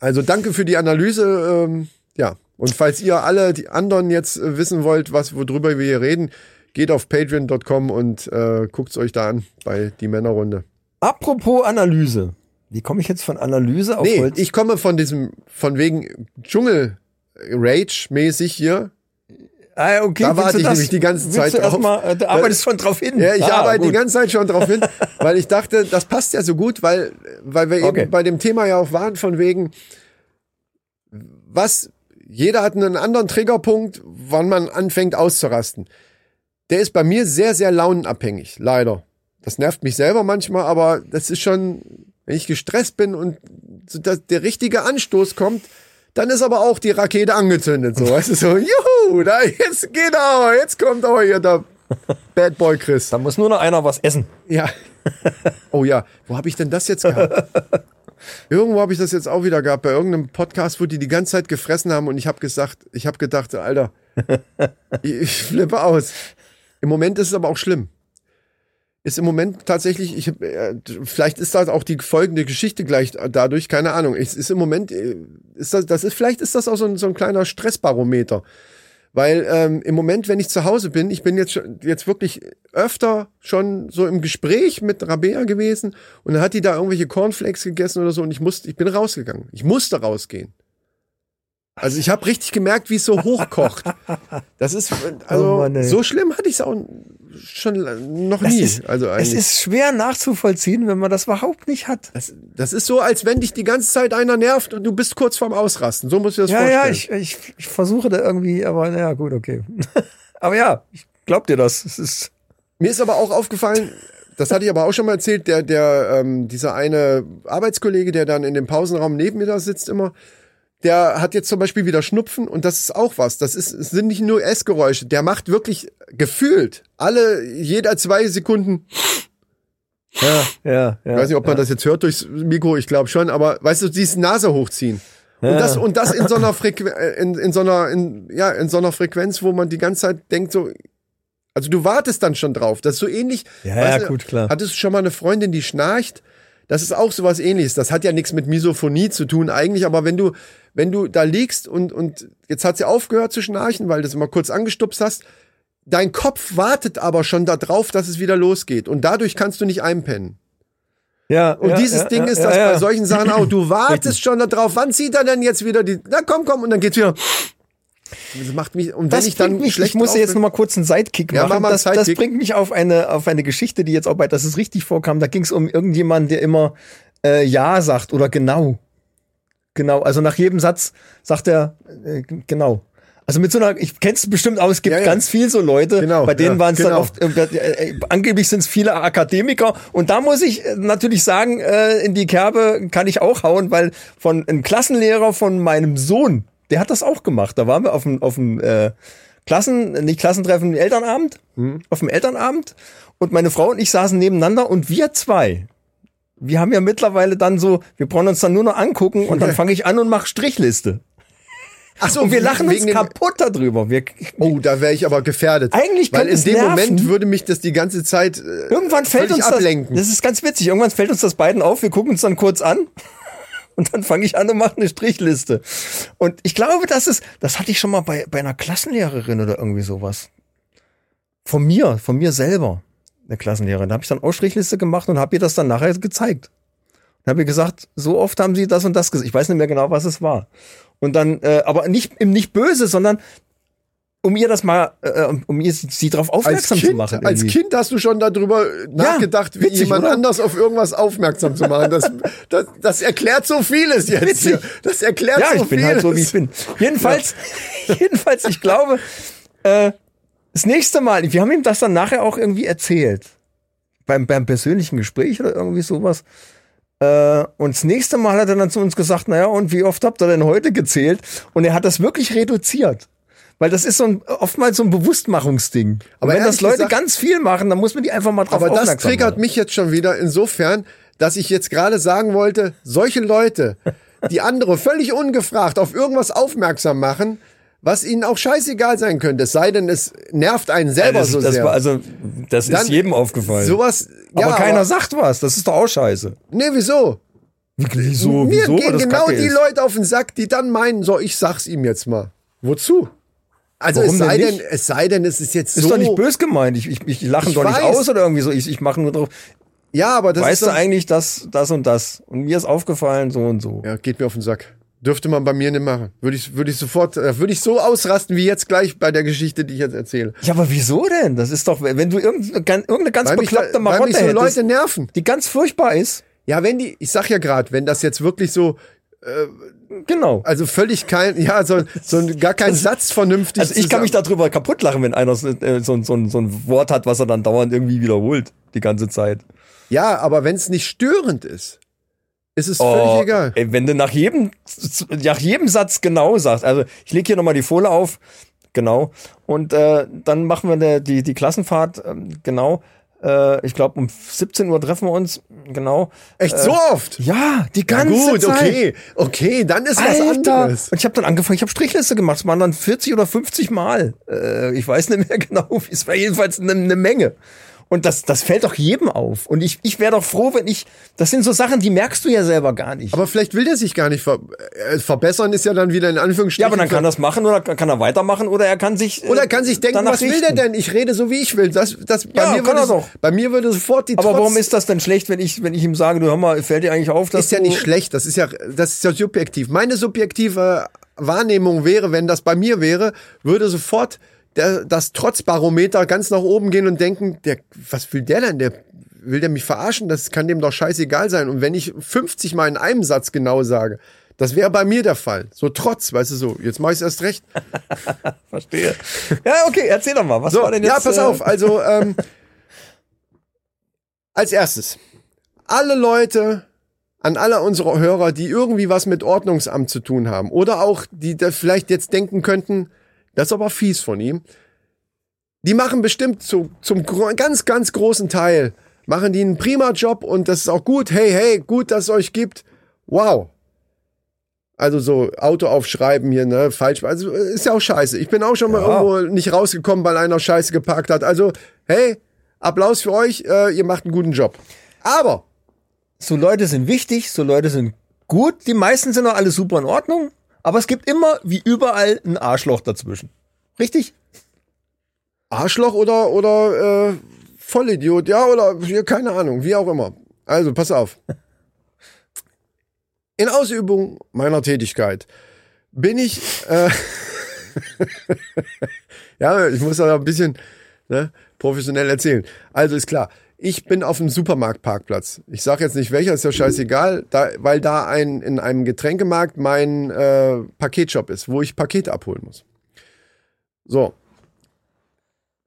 also danke für die Analyse. Ähm, ja, und falls ihr alle die anderen jetzt äh, wissen wollt, was worüber wir hier reden, geht auf patreon.com und äh, guckt's euch da an bei die Männerrunde. Apropos Analyse. Wie komme ich jetzt von Analyse auf Nee, Holz? ich komme von diesem, von wegen Dschungel Rage mäßig hier. ah, okay, da warte ich das- nämlich die ganze Zeit drauf. Mal, äh, du arbeitest schon drauf hin. Ja, ich Ah, arbeite die gut. ganze Zeit schon drauf hin, [LAUGHS] weil ich dachte, das passt ja so gut, weil, weil wir Okay. eben bei dem Thema ja auch waren, von wegen, was, jeder hat einen anderen Triggerpunkt, wann man anfängt auszurasten. Der ist bei mir sehr, sehr launenabhängig, leider. Das nervt mich selber manchmal, aber das ist schon, wenn ich gestresst bin und so, dass der richtige Anstoß kommt, dann ist aber auch die Rakete angezündet, so, weißt du, so, juhu, da, jetzt geht aber, jetzt kommt aber hier der Bad Boy Chris. Da muss nur noch einer was essen. Ja. Oh ja, wo habe ich denn das jetzt gehabt? Irgendwo habe ich das jetzt auch wieder gehabt, bei irgendeinem Podcast, wo die die ganze Zeit gefressen haben und ich habe gesagt, ich habe gedacht, Alter, ich, ich flippe aus. Im Moment ist es aber auch schlimm. Ist im Moment tatsächlich, ich äh, vielleicht ist das auch die folgende Geschichte gleich dadurch, keine Ahnung. Es ist im Moment, äh, ist das, das ist, vielleicht ist das auch so ein, so ein kleiner Stressbarometer. Weil ähm, im Moment, wenn ich zu Hause bin, ich bin jetzt jetzt wirklich öfter schon so im Gespräch mit Rabea gewesen und dann hat die da irgendwelche Cornflakes gegessen oder so und ich musste, ich bin rausgegangen. Ich musste rausgehen. Also ich habe richtig gemerkt, wie es so hochkocht. Das ist also Oh Mann, so schlimm hatte ich es auch schon noch Das nie. ist, also es eigentlich. ist schwer nachzuvollziehen, wenn man das überhaupt nicht hat. das, das ist so, als wenn dich die ganze Zeit einer nervt und du bist kurz vorm Ausrasten. So muss ich das Ja, vorstellen. ja, ich, ich, ich versuche da irgendwie, aber naja, gut, okay. [LAUGHS] aber ja, ich glaub dir das. Es ist, Mir ist aber auch aufgefallen, das hatte ich aber auch schon mal erzählt, der, der, ähm, dieser eine Arbeitskollege, der dann in dem Pausenraum neben mir da sitzt immer, der hat jetzt zum Beispiel wieder Schnupfen und das ist auch was. Das ist, sind nicht nur Essgeräusche. Der macht wirklich gefühlt alle, jeder zwei Sekunden. ja, ja, ja. Ich weiß nicht, ob man das jetzt hört durchs Mikro, ich glaube schon, aber weißt du, dieses Nase hochziehen. Und das, und das in so einer Frequenz, in, in so einer, in, ja, in so einer Frequenz, wo man die ganze Zeit denkt, so, also du wartest dann schon drauf. Das ist so ähnlich. Ja, ja, gut, klar. Hattest du schon mal eine Freundin, die schnarcht? Das ist auch sowas ähnliches. Das hat ja nichts mit Misophonie zu tun eigentlich, aber wenn du, wenn du da liegst und, und jetzt hat sie aufgehört zu schnarchen, weil du es mal kurz angestupst hast, dein Kopf wartet aber schon darauf, dass es wieder losgeht. Und dadurch kannst du nicht einpennen. ja, Und ja, dieses ja, Ding ja, ist das bei solchen Sachen auch. Du [LAUGHS] wartest schon darauf, wann zieht er denn jetzt wieder die. Na komm, komm, und dann geht's wieder. Das macht mich. Und Das ich dann mich, schlecht ich muss jetzt bin- noch mal kurz einen Sidekick Ja, machen. mach das, das Sidekick. bringt mich auf eine, auf eine Geschichte, die jetzt auch bei, dass es richtig vorkam. Da ging es um irgendjemanden, der immer äh, Ja sagt oder genau. Genau, also nach jedem Satz sagt er äh, genau. Also mit so einer, ich kenn's bestimmt auch, es gibt Ja, ja. ganz viel so Leute, Genau, bei denen ja, waren es dann genau. oft, äh, äh, angeblich sind es viele Akademiker und da muss ich äh, natürlich sagen, äh, in die Kerbe kann ich auch hauen, weil von einem Klassenlehrer von meinem Sohn, der hat das auch gemacht. Da waren wir auf dem, auf dem äh, Klassen, nicht Klassentreffen, Elternabend, Mhm. auf dem Elternabend und meine Frau und ich saßen nebeneinander und wir zwei, wir haben ja mittlerweile dann so, wir brauchen uns dann nur noch angucken und dann [LAUGHS] fange ich an und mache Strichliste. Ach so, Und wir lachen uns kaputt darüber. Wir, Oh, da wäre ich aber gefährdet. Eigentlich Weil in dem nerven. Moment würde mich das die ganze Zeit äh, Irgendwann fällt uns ablenken. das. Das ist ganz witzig. Irgendwann fällt uns das beiden auf. Wir gucken uns dann kurz an. Und dann fange ich an und mache eine Strichliste. Und ich glaube, das ist, das hatte ich schon mal bei, bei einer Klassenlehrerin oder irgendwie sowas. Von mir, von mir selber. Eine Klassenlehrerin. Da habe ich dann auch Strichliste gemacht und habe ihr das dann nachher gezeigt. Und habe ihr gesagt, so oft haben sie das und das gesagt. Ich weiß nicht mehr genau, was es war. Und dann, äh, aber nicht im nicht böse, sondern um ihr das mal, äh, um ihr sie, darauf als aufmerksam kind, zu machen. als irgendwie. Kind hast du schon darüber nachgedacht, wie witzig, jemand oder? anders auf irgendwas aufmerksam zu machen. Das, das, das erklärt so vieles jetzt Witzig. hier. Das erklärt Ja, so ich bin vieles. halt so, wie ich bin. Jedenfalls, [LAUGHS] jedenfalls, ich glaube, äh, das nächste Mal, wir haben ihm das dann nachher auch irgendwie erzählt. Beim, beim persönlichen Gespräch oder irgendwie sowas. Äh, und das nächste Mal hat er dann zu uns gesagt, naja, und wie oft habt ihr denn heute gezählt? Und er hat das wirklich reduziert. Weil das ist so ein, oftmals so ein Bewusstmachungsding. Aber Aber wenn das Leute gesagt- ganz viel machen, dann muss man die einfach mal drauf Aber das triggert machen. mich jetzt schon wieder insofern, dass ich jetzt gerade sagen wollte, solche Leute, die andere völlig ungefragt auf irgendwas aufmerksam machen, was ihnen auch scheißegal sein könnte, es sei denn, es nervt einen selber das, so das sehr. war also, das Dann- ist jedem aufgefallen. Sowas, ja, aber keiner sagt was. Das ist doch auch scheiße. Nee, wieso? Wieso? Mir wieso? gehen Das genau Kacke die ist. Leute auf den Sack, die dann meinen, so, ich sag's ihm jetzt mal. Wozu? Also Warum es sei denn denn, nicht? es sei denn, es ist jetzt Ist so. doch nicht bös gemeint. Ich, ich, ich lache doch nicht weiß. aus oder irgendwie so. Ich, ich mache nur drauf. Ja, aber das weißt ist du eigentlich das, das und das? Und mir ist aufgefallen so und so. Ja, geht mir auf den Sack. Dürfte man bei mir nicht machen. Würde ich, würde ich sofort, äh, würde ich so ausrasten wie jetzt gleich bei der Geschichte, die ich jetzt erzähle. Ja, aber wieso denn? Das ist doch, wenn du irgendeine, irgendeine ganz Weil mich, bekloppte weil Marotte mich so hättest, Leute nerven. die ganz furchtbar ist. Ja, wenn die, ich sag ja gerade, wenn das jetzt wirklich so, Genau. also völlig kein, ja, so, so gar kein [LAUGHS] Satz vernünftig. Also ich kann mich darüber kaputt lachen, wenn einer so, äh, so, so, so ein Wort hat, was er dann dauernd irgendwie wiederholt, die ganze Zeit. Ja, aber wenn es nicht störend ist, ist es Oh, völlig egal. Ey, wenn du nach jedem, nach jedem Satz genau sagst, also ich lege hier nochmal die Folie auf, genau, und äh, dann machen wir die, die Klassenfahrt, ähm, genau, äh, ich glaube um 17 Uhr treffen wir uns, genau. Echt so oft? Ja, die Ja, ganze gut, Zeit. okay, okay, dann ist was Alter. anderes. Und ich habe dann angefangen, ich habe Strichliste gemacht, es waren dann 40 oder 50 Mal. Äh, ich weiß nicht mehr [LAUGHS] genau, wie es war jedenfalls eine ne Menge. Und das, das fällt doch jedem auf. Und ich, ich wäre doch froh, wenn ich, das sind so Sachen, die merkst du ja selber gar nicht. Aber vielleicht will der sich gar nicht ver äh, verbessern, ist ja dann wieder in Anführungsstrichen. ja, aber dann kann er das machen oder kann er weitermachen oder er kann sich. äh, Oder er kann sich denken, was will der denn? Ich rede so, wie ich will. Das, das, bei, Ja, mir kann würde, er doch. bei mir würde sofort die Aber Trotz- warum ist das denn schlecht, wenn ich, wenn ich ihm sage, du hör mal, fällt dir eigentlich auf, dass ist ja nicht schlecht, das ist ja, das ist ja subjektiv. Meine subjektive Wahrnehmung wäre, wenn das bei mir wäre, würde sofort der, das Trotzbarometer ganz nach oben gehen und denken, der, was will der denn? Der will der mich verarschen? Das kann dem doch scheißegal sein. Und wenn ich 50 Mal in einem Satz genau sage, das wäre bei mir der Fall. So Trotz, weißt du so. Jetzt mach ich erst recht. [LAUGHS] verstehe? Ja, okay, erzähl doch mal, was So, war denn jetzt? ja, pass äh, auf. Also, ähm, [LAUGHS] als erstes, alle Leute, an alle unsere Hörer, die irgendwie was mit Ordnungsamt zu tun haben oder auch die da vielleicht jetzt denken könnten, das ist aber fies von ihm, die machen bestimmt zu, zum ganz, ganz großen Teil, machen die einen prima Job und das ist auch gut. Hey, hey, gut, dass es euch gibt. Wow. Also so Auto aufschreiben hier, ne, falsch. Also ist ja auch scheiße. Ich bin auch schon mal Ja. irgendwo nicht rausgekommen, weil einer scheiße geparkt hat. Also, hey, Applaus für euch, äh, ihr macht einen guten Job. Aber, so Leute sind wichtig, so Leute sind gut. Die meisten sind auch alle super in Ordnung. Aber es gibt immer, wie überall, ein Arschloch dazwischen. Richtig? Arschloch oder, oder äh, Vollidiot, ja, oder keine Ahnung, wie auch immer. Also, pass auf. In Ausübung meiner Tätigkeit bin ich, äh, [LAUGHS] ja, ich muss da ein bisschen ne, professionell erzählen. Also ist klar, ich bin auf dem Supermarktparkplatz. Ich sage jetzt nicht welcher, ist ja scheißegal, da, weil da ein in einem Getränkemarkt mein äh, Paketshop ist, wo ich Pakete abholen muss. So,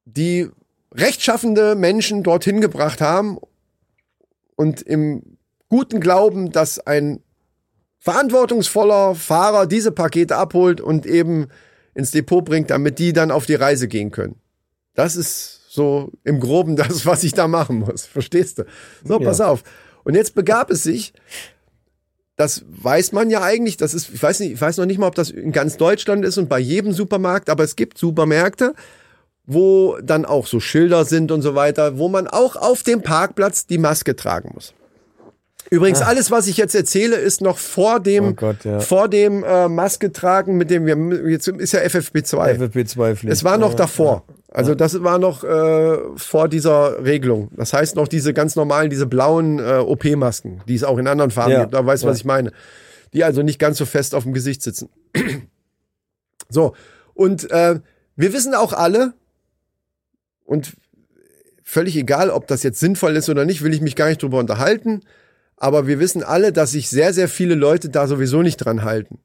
die rechtschaffende Menschen dorthin gebracht haben und im guten Glauben, dass ein verantwortungsvoller Fahrer diese Pakete abholt und eben ins Depot bringt, damit die dann auf die Reise gehen können. Das ist so im Groben [LAUGHS] das, was ich da machen muss. Verstehst du? So, Ja. pass auf. Und jetzt begab es sich, das weiß man ja eigentlich, das ist, ich weiß nicht, ich weiß noch nicht mal, ob das in ganz Deutschland ist und bei jedem Supermarkt, aber es gibt Supermärkte, wo dann auch so Schilder sind und so weiter, wo man auch auf dem Parkplatz die Maske tragen muss. Übrigens, alles, was ich jetzt erzähle, ist noch vor dem, Ah. Oh Gott, ja. vor dem äh, Maske tragen, mit dem wir, jetzt ist ja FFP2. FFP2-Pflicht. Es war noch davor. Also das war noch äh, vor dieser Regelung. Das heißt noch diese ganz normalen, diese blauen äh, OP-Masken, die es auch in anderen Farben Ja, gibt. Da weißt du, was ja. ich meine. Die also nicht ganz so fest auf dem Gesicht sitzen. [CLEARS THROAT] so, und äh, wir wissen auch alle, und völlig egal, ob das jetzt sinnvoll ist oder nicht, will ich mich gar nicht drüber unterhalten. Aber wir wissen alle, dass sich sehr, sehr viele Leute da sowieso nicht dran halten.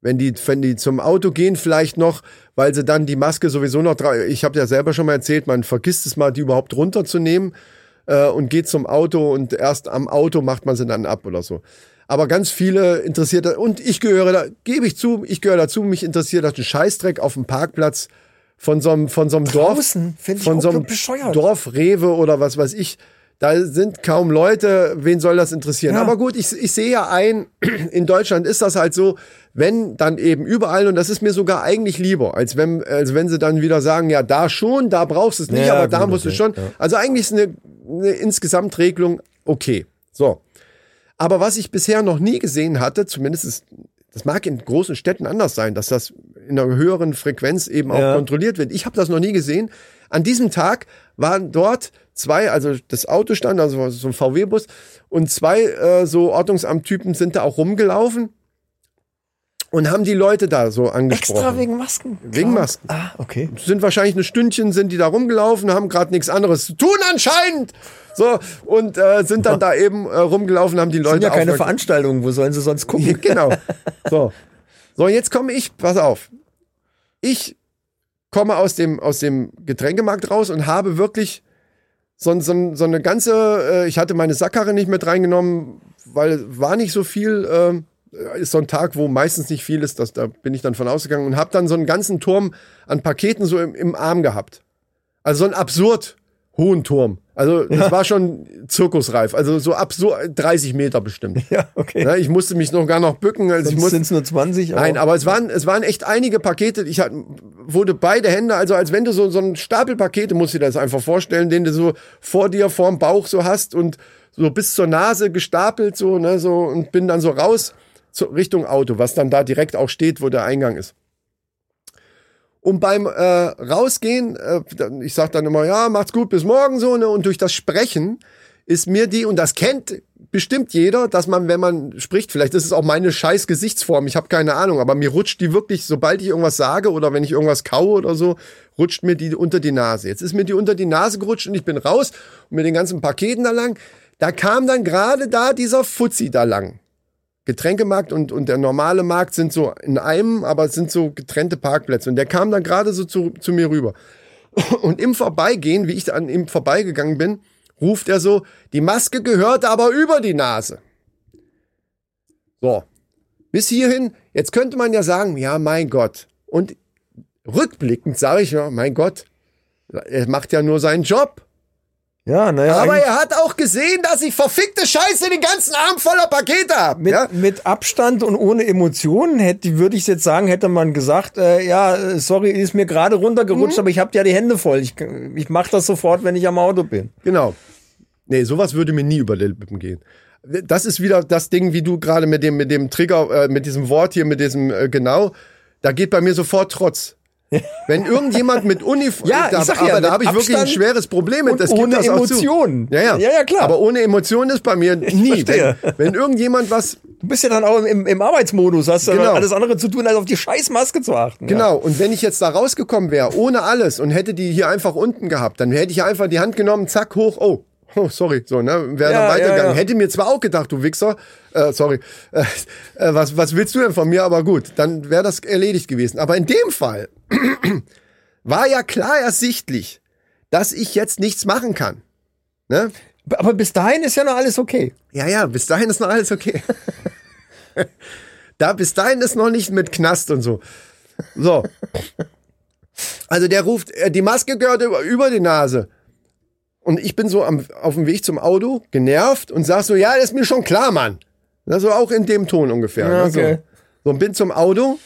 Wenn die, wenn die zum Auto gehen, vielleicht noch, weil sie dann die Maske sowieso noch dra Ich habe ja selber schon mal erzählt, man vergisst es mal, die überhaupt runterzunehmen. äh, und geht zum Auto und erst am Auto macht man sie dann ab oder so. Aber ganz viele interessiert das, und ich gehöre da, gebe ich zu, ich gehöre dazu, mich interessiert das ein Scheißdreck auf dem Parkplatz von so einem, von so einem Dorf, Draußen ich von so einem bescheuert. Dorf Rewe oder was weiß ich. Da sind kaum Leute, wen soll das interessieren? Ja. Aber gut, ich, ich sehe ja ein, [CLEARS THROAT] in Deutschland ist das halt so, wenn dann eben überall, und das ist mir sogar eigentlich lieber, als wenn, als wenn sie dann wieder sagen, ja, da schon, da brauchst du es nicht, Ja, aber da musst du schon. ja. Also eigentlich ist eine, eine Insgesamtregelung okay. So. Aber was ich bisher noch nie gesehen hatte, zumindest ist, das mag in großen Städten anders sein, dass das in einer höheren Frequenz eben auch kontrolliert wird. Ich habe das noch nie gesehen. An diesem Tag waren dort zwei, also das Auto stand, also so ein VW-Bus, und zwei äh, so Ordnungsamttypen sind da auch rumgelaufen und haben die Leute da so angesprochen. Extra wegen Masken. Wegen Masken. Ah, okay. sind wahrscheinlich ein Stündchen, sind die da rumgelaufen, haben gerade nichts anderes zu tun anscheinend. So, und äh, sind dann da eben äh, rumgelaufen, haben die Leute Sind ja keine Veranstaltungen, wo sollen sie sonst gucken? [LAUGHS] genau. So. [LAUGHS] So, jetzt komme ich, pass auf. Ich komme aus dem, aus dem Getränkemarkt raus und habe wirklich so, so, so eine ganze, äh, ich hatte meine Sackkarre nicht mit reingenommen, weil war nicht so viel, ähm, ist so ein Tag, wo meistens nicht viel ist, das, da bin ich dann von ausgegangen und habe dann so einen ganzen Turm an Paketen so im, im Arm gehabt. Also so ein absurd hohen Turm. Also das war schon zirkusreif, also so absurd 30 Meter bestimmt. Ja, okay. Ne, ich musste mich noch gar noch bücken. Also Sonst sind es nur 20. Nein, aber es waren, es waren echt einige Pakete. Ich hatte, wurde beide Hände, also als wenn du so, so einen Stapel Pakete, musst du dir das einfach vorstellen, den du so vor dir, vorm Bauch so hast und so bis zur Nase gestapelt, so, ne, so, und bin dann so raus zur Richtung Auto, was dann da direkt auch steht, wo der Eingang ist. Und beim äh, Rausgehen, äh, ich sag dann immer, ja, macht's gut, bis morgen so, ne? Und durch das Sprechen ist mir die, und das kennt bestimmt jeder, dass man, wenn man spricht, vielleicht ist es auch meine scheiß Gesichtsform, ich habe keine Ahnung, aber mir rutscht die wirklich, sobald ich irgendwas sage oder wenn ich irgendwas kaue oder so, rutscht mir die unter die Nase. Jetzt ist mir die unter die Nase gerutscht und ich bin raus und mit den ganzen Paketen da lang. Da kam dann gerade da dieser Fuzzi da lang. Getränkemarkt und, und der normale Markt sind so in einem, aber es sind so getrennte Parkplätze. Und der kam dann gerade so zu, zu mir rüber. Und im Vorbeigehen, wie ich an ihm vorbeigegangen bin, ruft er so, die Maske gehört aber über die Nase. So. Bis hierhin, jetzt könnte man ja sagen, ja, mein Gott. Und rückblickend sage ich ja, mein Gott, er macht ja nur seinen Job. Ja, naja. Aber er hat auch gesehen, dass ich verfickte Scheiße den ganzen Arm voller Pakete habe. mit, Ja? mit Abstand und ohne Emotionen hätte, würde ich jetzt sagen, hätte man gesagt, äh, ja, sorry, ist mir gerade runtergerutscht, aber ich habe ja die Hände voll. Ich, ich mache das sofort, wenn ich am Auto bin. Genau. Nee, sowas würde mir nie über die Lippen gehen. Das ist wieder das Ding, wie du gerade mit dem, mit dem Trigger, äh, mit diesem Wort hier, mit diesem äh, genau, da geht bei mir sofort Trotz. Wenn irgendjemand mit Uniform, [LAUGHS] Ja, da, ich sag aber ja, da habe ich wirklich ein Abstand schweres Problem mit. Das ohne das Emotionen. Ja, ja. Ja, ja, klar. Aber ohne Emotionen ist bei mir nie. Wenn, wenn irgendjemand was, Du bist ja dann auch im, im Arbeitsmodus, hast Genau. alles andere zu tun, als auf die scheiß Maske zu achten. Genau, und wenn ich jetzt da rausgekommen wäre, ohne alles und hätte die hier einfach unten gehabt, dann hätte ich einfach die Hand genommen, zack, hoch, oh, oh sorry, so, ne, wäre Ja, dann weitergegangen. ja, ja. Hätte mir zwar auch gedacht, du Wichser, äh, sorry, äh, äh, was, was willst du denn von mir, aber gut, dann wäre das erledigt gewesen. Aber in dem Fall [CLEARS THROAT] war ja klar ersichtlich, dass ich jetzt nichts machen kann. Ne? Aber bis dahin ist ja noch alles okay. Ja, ja, bis dahin ist noch alles okay. [LAUGHS] da, bis dahin ist noch nicht mit Knast und so. So. Also der ruft, äh, die Maske gehört über, über die Nase. Und ich bin so am, auf dem Weg zum Auto, genervt und sag so, ja, das ist mir schon klar, Mann. Also auch in dem Ton ungefähr. Ja, ne? so. okay. so, und bin zum Auto,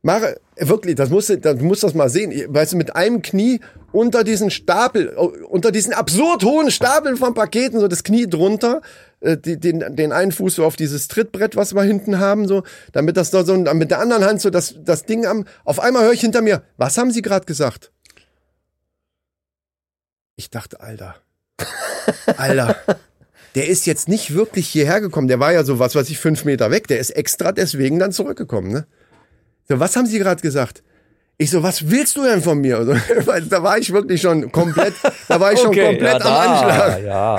mache, wirklich, das musst du, das, du musst das mal sehen. Weißt du, mit einem Knie unter diesen Stapel, unter diesen absurd hohen Stapeln von Paketen, so das Knie drunter, äh, den, den einen Fuß so auf dieses Trittbrett, was wir hinten haben, so, damit das da so, und dann mit der anderen Hand so das, das Ding am, auf einmal höre ich hinter mir, was haben Sie gerade gesagt? Ich dachte, Alter, Alter, der ist jetzt nicht wirklich hierher gekommen, der war ja so, was weiß ich, fünf Meter weg, der ist extra deswegen dann zurückgekommen, ne? So, was haben Sie gerade gesagt? Ich so, was willst du denn von mir? Also, [LAUGHS] da war ich wirklich schon komplett, da war ich schon komplett am Anschlag. Ja,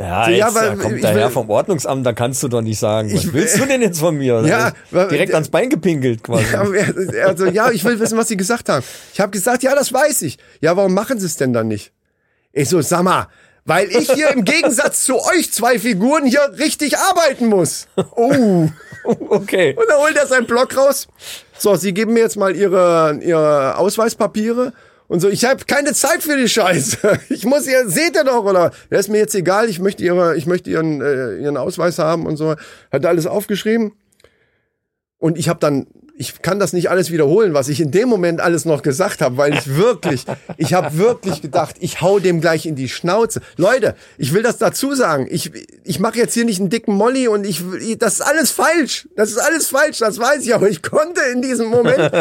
ja. So, ja, jetzt, weil da kommt daher will- vom Ordnungsamt, da kannst du doch nicht sagen, was Ich- willst du denn jetzt von mir? Ja, weil- Direkt ans Bein gepinkelt quasi. Aber er- er so, ja, ich will wissen, was Sie gesagt haben. Ich habe gesagt, ja, das weiß ich. Ja, warum machen Sie es denn dann nicht? Ich so, sag mal, Weil ich hier im Gegensatz zu euch zwei Figuren hier richtig arbeiten muss. Oh, [LAUGHS] okay. Und dann holt er seinen Block raus. So, Sie geben mir jetzt mal Ihre, Ihre Ausweispapiere. Und so, ich habe keine Zeit für die Scheiße. [LAUGHS] Ich muss ihr, seht ihr doch, oder? Das ist mir jetzt egal, ich möchte ihre, ich möchte ihren, äh, ihren Ausweis haben und so. Hat alles aufgeschrieben. Und ich habe dann, ich kann das nicht alles wiederholen, was ich in dem Moment alles noch gesagt habe, weil ich [LAUGHS] wirklich, ich habe wirklich gedacht, ich hau dem gleich in die Schnauze. Leute, ich will das dazu sagen. Ich, ich mache jetzt hier nicht einen dicken Molly und ich, das ist alles falsch. Das ist alles falsch, das weiß ich. Aber ich konnte in diesem Moment,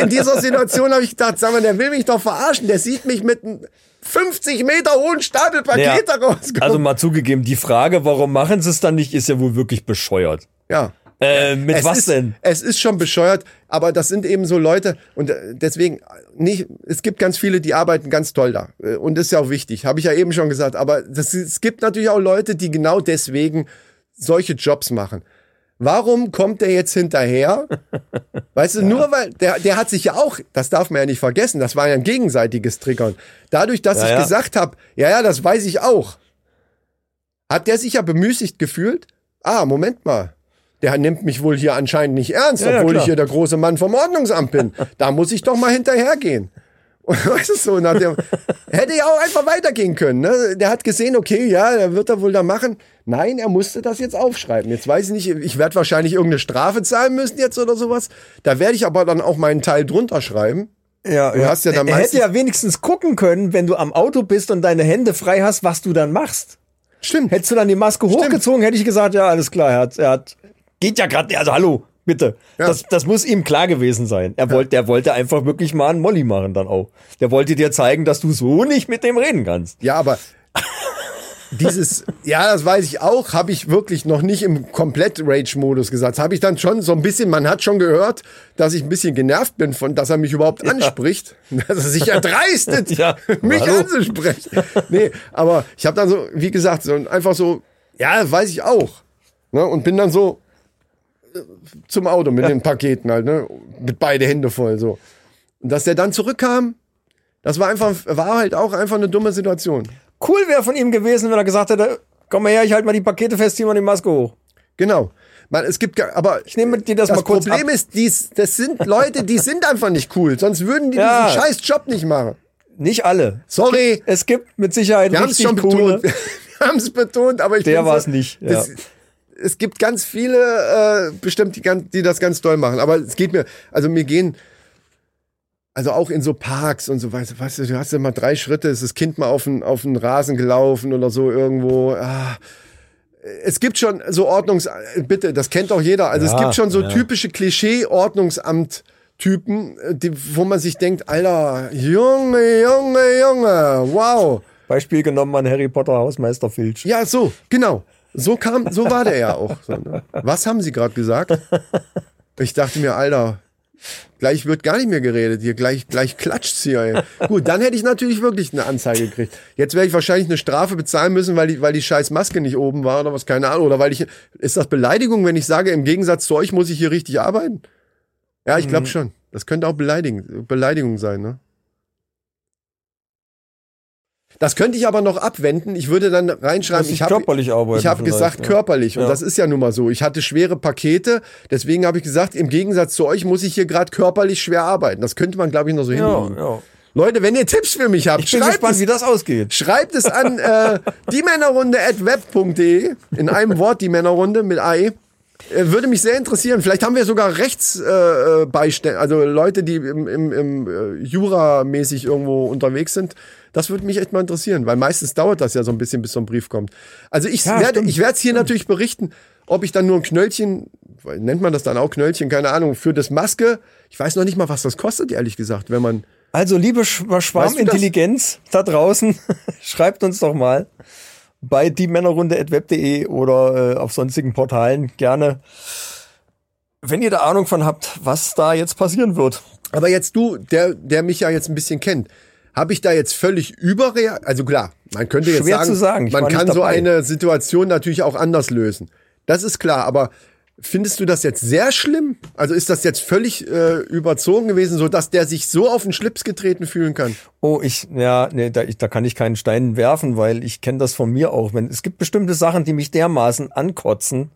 in dieser Situation habe ich gedacht, sag mal, der will mich doch verarschen. Der sieht mich mit einem 50 Meter hohen Stapel Pakete Ja. rauskommen. Also mal zugegeben, die Frage, warum machen sie es dann nicht, ist ja wohl wirklich bescheuert. ja. Äh, mit es was ist, denn? Es ist schon bescheuert, aber das sind eben so Leute und äh, deswegen nicht. Es gibt ganz viele, die arbeiten ganz toll da Äh, und das ist ja auch wichtig. Habe ich ja eben schon gesagt. Aber das, es gibt natürlich auch Leute, die genau deswegen solche Jobs machen. Warum kommt der jetzt hinterher? [LAUGHS] Weißt du, nur weil der, der hat sich ja auch, das darf man ja nicht vergessen, das war ja ein gegenseitiges Triggern. Dadurch, dass Ja, ich ja. gesagt habe, ja, ja, das weiß ich auch, hat der sich ja bemüßigt gefühlt. Ah, Moment mal. Der nimmt mich wohl hier anscheinend nicht ernst, Ja, ja, obwohl klar. ich hier der große Mann vom Ordnungsamt bin. Da muss ich doch mal hinterhergehen. [LAUGHS] Und weißt du so, nach dem, [LAUGHS] hätte ja auch einfach weitergehen können. Ne? Der hat gesehen, okay, ja, der wird er wohl da machen. Nein, er musste das jetzt aufschreiben. Jetzt weiß ich nicht, ich werde wahrscheinlich irgendeine Strafe zahlen müssen jetzt oder sowas. Da werde ich aber dann auch meinen Teil drunter schreiben. Ja, Du hast ja dann er hätte ja wenigstens gucken können, wenn du am Auto bist und deine Hände frei hast, was du dann machst. Stimmt. Hättest du dann die Maske hochgezogen, hätte ich gesagt, ja, alles klar, er hat, er hat geht ja gerade, also hallo, bitte. Ja. Das, das muss ihm klar gewesen sein. Er wollte, der wollte einfach wirklich mal einen Molly machen dann auch. Der wollte dir zeigen, dass du so nicht mit dem reden kannst. Ja, aber [LAUGHS] dieses, ja, das weiß ich auch, habe ich wirklich noch nicht im komplett Rage-Modus gesagt. Habe ich dann schon so ein bisschen, man hat schon gehört, dass ich ein bisschen genervt bin von, dass er mich überhaupt anspricht, [LAUGHS] dass er sich erdreistet, [LAUGHS] Ja, mich hallo. anzusprechen. Nee, aber ich habe dann so, wie gesagt, so einfach so, ja, das weiß ich auch. Ne, und bin dann so zum Auto mit den Paketen halt, ne, mit beide Hände voll so. Und dass der dann zurückkam, das war einfach, war halt auch einfach eine dumme Situation. Cool wäre von ihm gewesen, wenn er gesagt hätte, komm mal her, ich halte mal die Pakete fest, zieh mal die Maske hoch. Genau. Man, es gibt, aber Ich nehme dir das, das mal kurz Problem ab. ist, dies, das sind Leute, die sind einfach nicht cool. Sonst würden die Ja. diesen scheiß Job nicht machen. Nicht alle. Sorry, Es gibt mit Sicherheit wir haben es richtig schon coole. betont. [LAUGHS] Wir haben es betont, aber ich Der bin so- war's nicht, ja. Das, es gibt ganz viele, äh, bestimmt, die, ganz- die das ganz doll machen. Aber es geht mir, also mir gehen, also auch in so Parks und so, weißt, du, weißt du, du hast ja mal drei Schritte, ist das Kind mal auf den, auf den Rasen gelaufen oder so irgendwo. Ah. Es gibt schon so Ordnungs, bitte, das kennt auch jeder. Also es Ja, gibt schon so ja. typische Klischee-Ordnungsamt-Typen, äh, die, wo man sich denkt, Alter, Junge, Junge, Junge, wow. Beispiel genommen an Harry Potter Hausmeister Filch. Ja, so, genau. So kam, so war der ja auch. Ne? Was haben Sie gerade gesagt? Ich dachte mir, Alter, gleich wird gar nicht mehr geredet hier, gleich, gleich klatscht's hier. Ey. Gut, dann hätte ich natürlich wirklich eine Anzeige gekriegt. Jetzt werde ich wahrscheinlich eine Strafe bezahlen müssen, weil die, weil die scheiß Maske nicht oben war oder was, keine Ahnung. Oder weil ich, ist das Beleidigung, wenn ich sage, im Gegensatz zu euch muss ich hier richtig arbeiten? Ja, ich glaube schon. Das könnte auch Beleidigung, Beleidigung sein, ne? Das könnte ich aber noch abwenden. Ich würde dann reinschreiben, ich habe vielleicht, gesagt ja. körperlich und Ja. das ist ja nun mal so. Ich hatte schwere Pakete, deswegen habe ich gesagt, im Gegensatz zu euch muss ich hier gerade körperlich schwer arbeiten. Das könnte man, glaube ich, noch so Ja, hinlegen. ja. Leute, wenn ihr Tipps für mich habt, schreibt gespannt, es, wie das ausgeht. schreibt es an äh, [LAUGHS] die Männerrunde at web.de in einem Wort die Männerrunde mit AE. Äh, Würde mich sehr interessieren. Vielleicht haben wir sogar Rechtsbeistände, äh, also Leute, die im, im, im äh, Jura-mäßig irgendwo unterwegs sind. Das würde mich echt mal interessieren, weil meistens dauert das ja so ein bisschen, bis so ein Brief kommt. Also ich Ja, werde, stimmt. ich werde es hier natürlich berichten, ob ich dann nur ein Knöllchen, nennt man das dann auch Knöllchen, keine Ahnung, für das Maske. Ich weiß noch nicht mal, was das kostet, ehrlich gesagt, wenn man Also, liebe Sch Schwarmintelligenz da draußen, [LAUGHS] schreibt uns doch mal bei diemännerrunde.web.de oder äh, auf sonstigen Portalen gerne, wenn ihr da Ahnung von habt, was da jetzt passieren wird. Aber jetzt du, der, der mich ja jetzt ein bisschen kennt, habe ich da jetzt völlig überreagiert? Also klar, man könnte jetzt Schwer sagen, zu sagen, man kann so eine Situation natürlich auch anders lösen. Das ist klar, aber Findest du das jetzt sehr schlimm? Also ist das jetzt völlig äh, überzogen gewesen, so dass der sich so auf den Schlips getreten fühlen kann? Oh, ich, ja, nee, da, ich, da kann ich keinen Stein werfen, weil ich kenne das von mir auch. Wenn, es gibt bestimmte Sachen, die mich dermaßen ankotzen,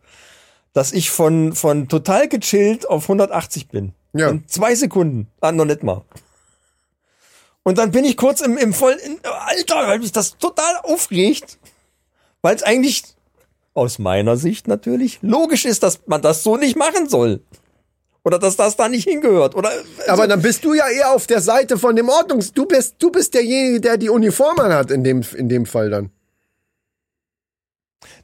dass ich von, von total gechillt auf 180 bin. Ja. In zwei Sekunden. Ah, noch nicht mal. Und dann bin ich kurz im, im vollen, Alter, weil mich das total aufregt. Weil es eigentlich aus meiner Sicht natürlich logisch ist, dass man das so nicht machen soll. Oder dass das da nicht hingehört. Oder Aber dann bist du ja eher auf der Seite von dem Ordnungs. Du bist, du bist derjenige, der die Uniform hat in dem, in dem Fall dann.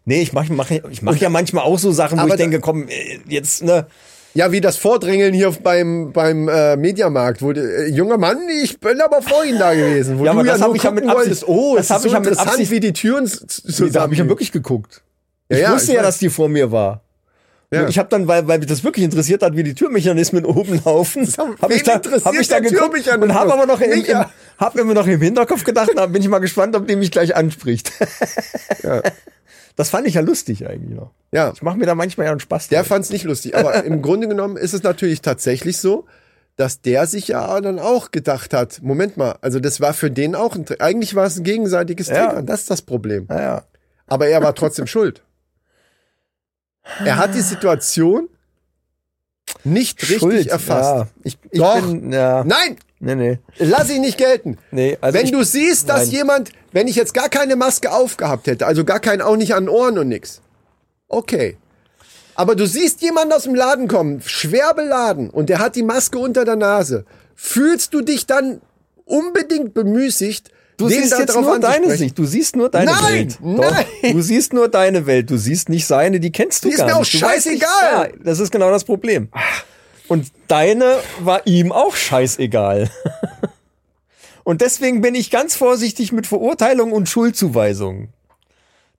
nee, ich mache mach, ich mach ja manchmal auch so Sachen, wo ich denke, komm, äh, jetzt, ne, Ja, wie das Vordrängeln hier beim, beim äh, Mediamarkt, wo äh, junger Mann, ich bin aber vor Ihnen da gewesen. Wo Ja, aber du das ja hab nur ich ja mit Absicht- wolltest, Oh, das hab ist so ich ja mit interessant, Absicht- wie die Türen zusammen. da habe ich ja wirklich geguckt. Ich Ja, ja, wusste ich ja, weiß. dass die vor mir war. Ja. Ich habe dann, weil, weil mich das wirklich interessiert hat, wie die Türmechanismen [LAUGHS] oben laufen, habe ich da, interessiert hab ich da geguckt und habe aber noch im, im, hab immer noch im Hinterkopf gedacht, da bin ich mal gespannt, ob die mich gleich anspricht. [LAUGHS] Das fand ich ja lustig eigentlich noch. Ja, Ich mache mir da manchmal ja einen Spaß. der fand es nicht lustig. Aber im [LAUGHS] Grunde genommen ist es natürlich tatsächlich so, dass der sich ja dann auch gedacht hat, Moment mal, also das war für den auch, ein, eigentlich war es ein gegenseitiges Ja. Triggern, das ist das Problem. ja, ja. Aber er war trotzdem schuld. Er hat die Situation nicht richtig Schuld, erfasst. Ja. Ich, ich Doch. bin, ja. Nein, Nee, nee. lass ihn nicht gelten. Nee, also wenn ich- du siehst, dass nein. jemand, wenn ich jetzt gar keine Maske aufgehabt hätte, also gar keinen, auch nicht an den Ohren und nix. Okay. Aber du siehst jemanden aus dem Laden kommen, schwer beladen, und der hat die Maske unter der Nase. Fühlst du dich dann unbedingt bemüßigt, Du den siehst jetzt nur deine? Sicht. Du siehst nur deine Nein, Welt. nein. Du siehst nur deine Welt. Du siehst nicht seine, die kennst du Die ist gar mir auch nicht. Du weißt nicht- scheißegal. Ja, das ist genau das Problem. Und deine war ihm auch scheißegal. [LAUGHS] Und deswegen bin ich ganz vorsichtig mit Verurteilung und Schuldzuweisung.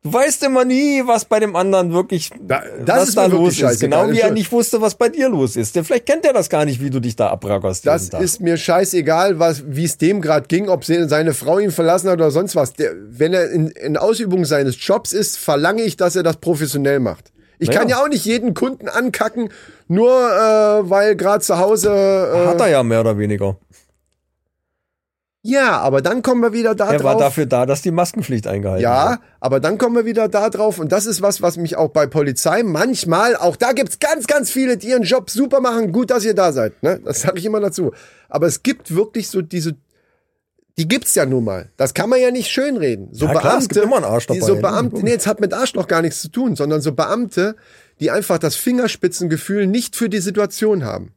Du weißt immer nie, was bei dem anderen wirklich, Da- das was ist da los ist. Genau wie er nicht wusste, was bei dir los ist. Denn vielleicht kennt er das gar nicht, wie du dich da abrackerst. Das ist mir scheißegal, was, wie es dem gerade ging, ob se- seine Frau ihn verlassen hat oder sonst was. Der, wenn er in, in Ausübung seines Jobs ist, verlange ich, dass er das professionell macht. Ich Naja. kann ja auch nicht jeden Kunden ankacken, nur äh, weil gerade zu Hause. Äh, Hat er ja mehr oder weniger. Ja, aber dann kommen wir wieder da Er war drauf. dafür da, dass die Maskenpflicht eingehalten wird. Ja, aber dann kommen wir wieder da drauf und das ist was, was mich auch bei Polizei manchmal, auch da gibt's ganz, ganz viele, die ihren Job super machen. Gut, dass ihr da seid, ne? Das sage ich immer dazu. Aber es gibt wirklich so diese, die gibt's ja nun mal. Das kann man ja nicht schönreden. So Ja, klar, es gibt immer einen Arsch die dabei, so? Beamte, nee, jetzt hat mit Arschloch gar nichts zu tun, sondern so Beamte, die einfach das Fingerspitzengefühl nicht für die Situation haben.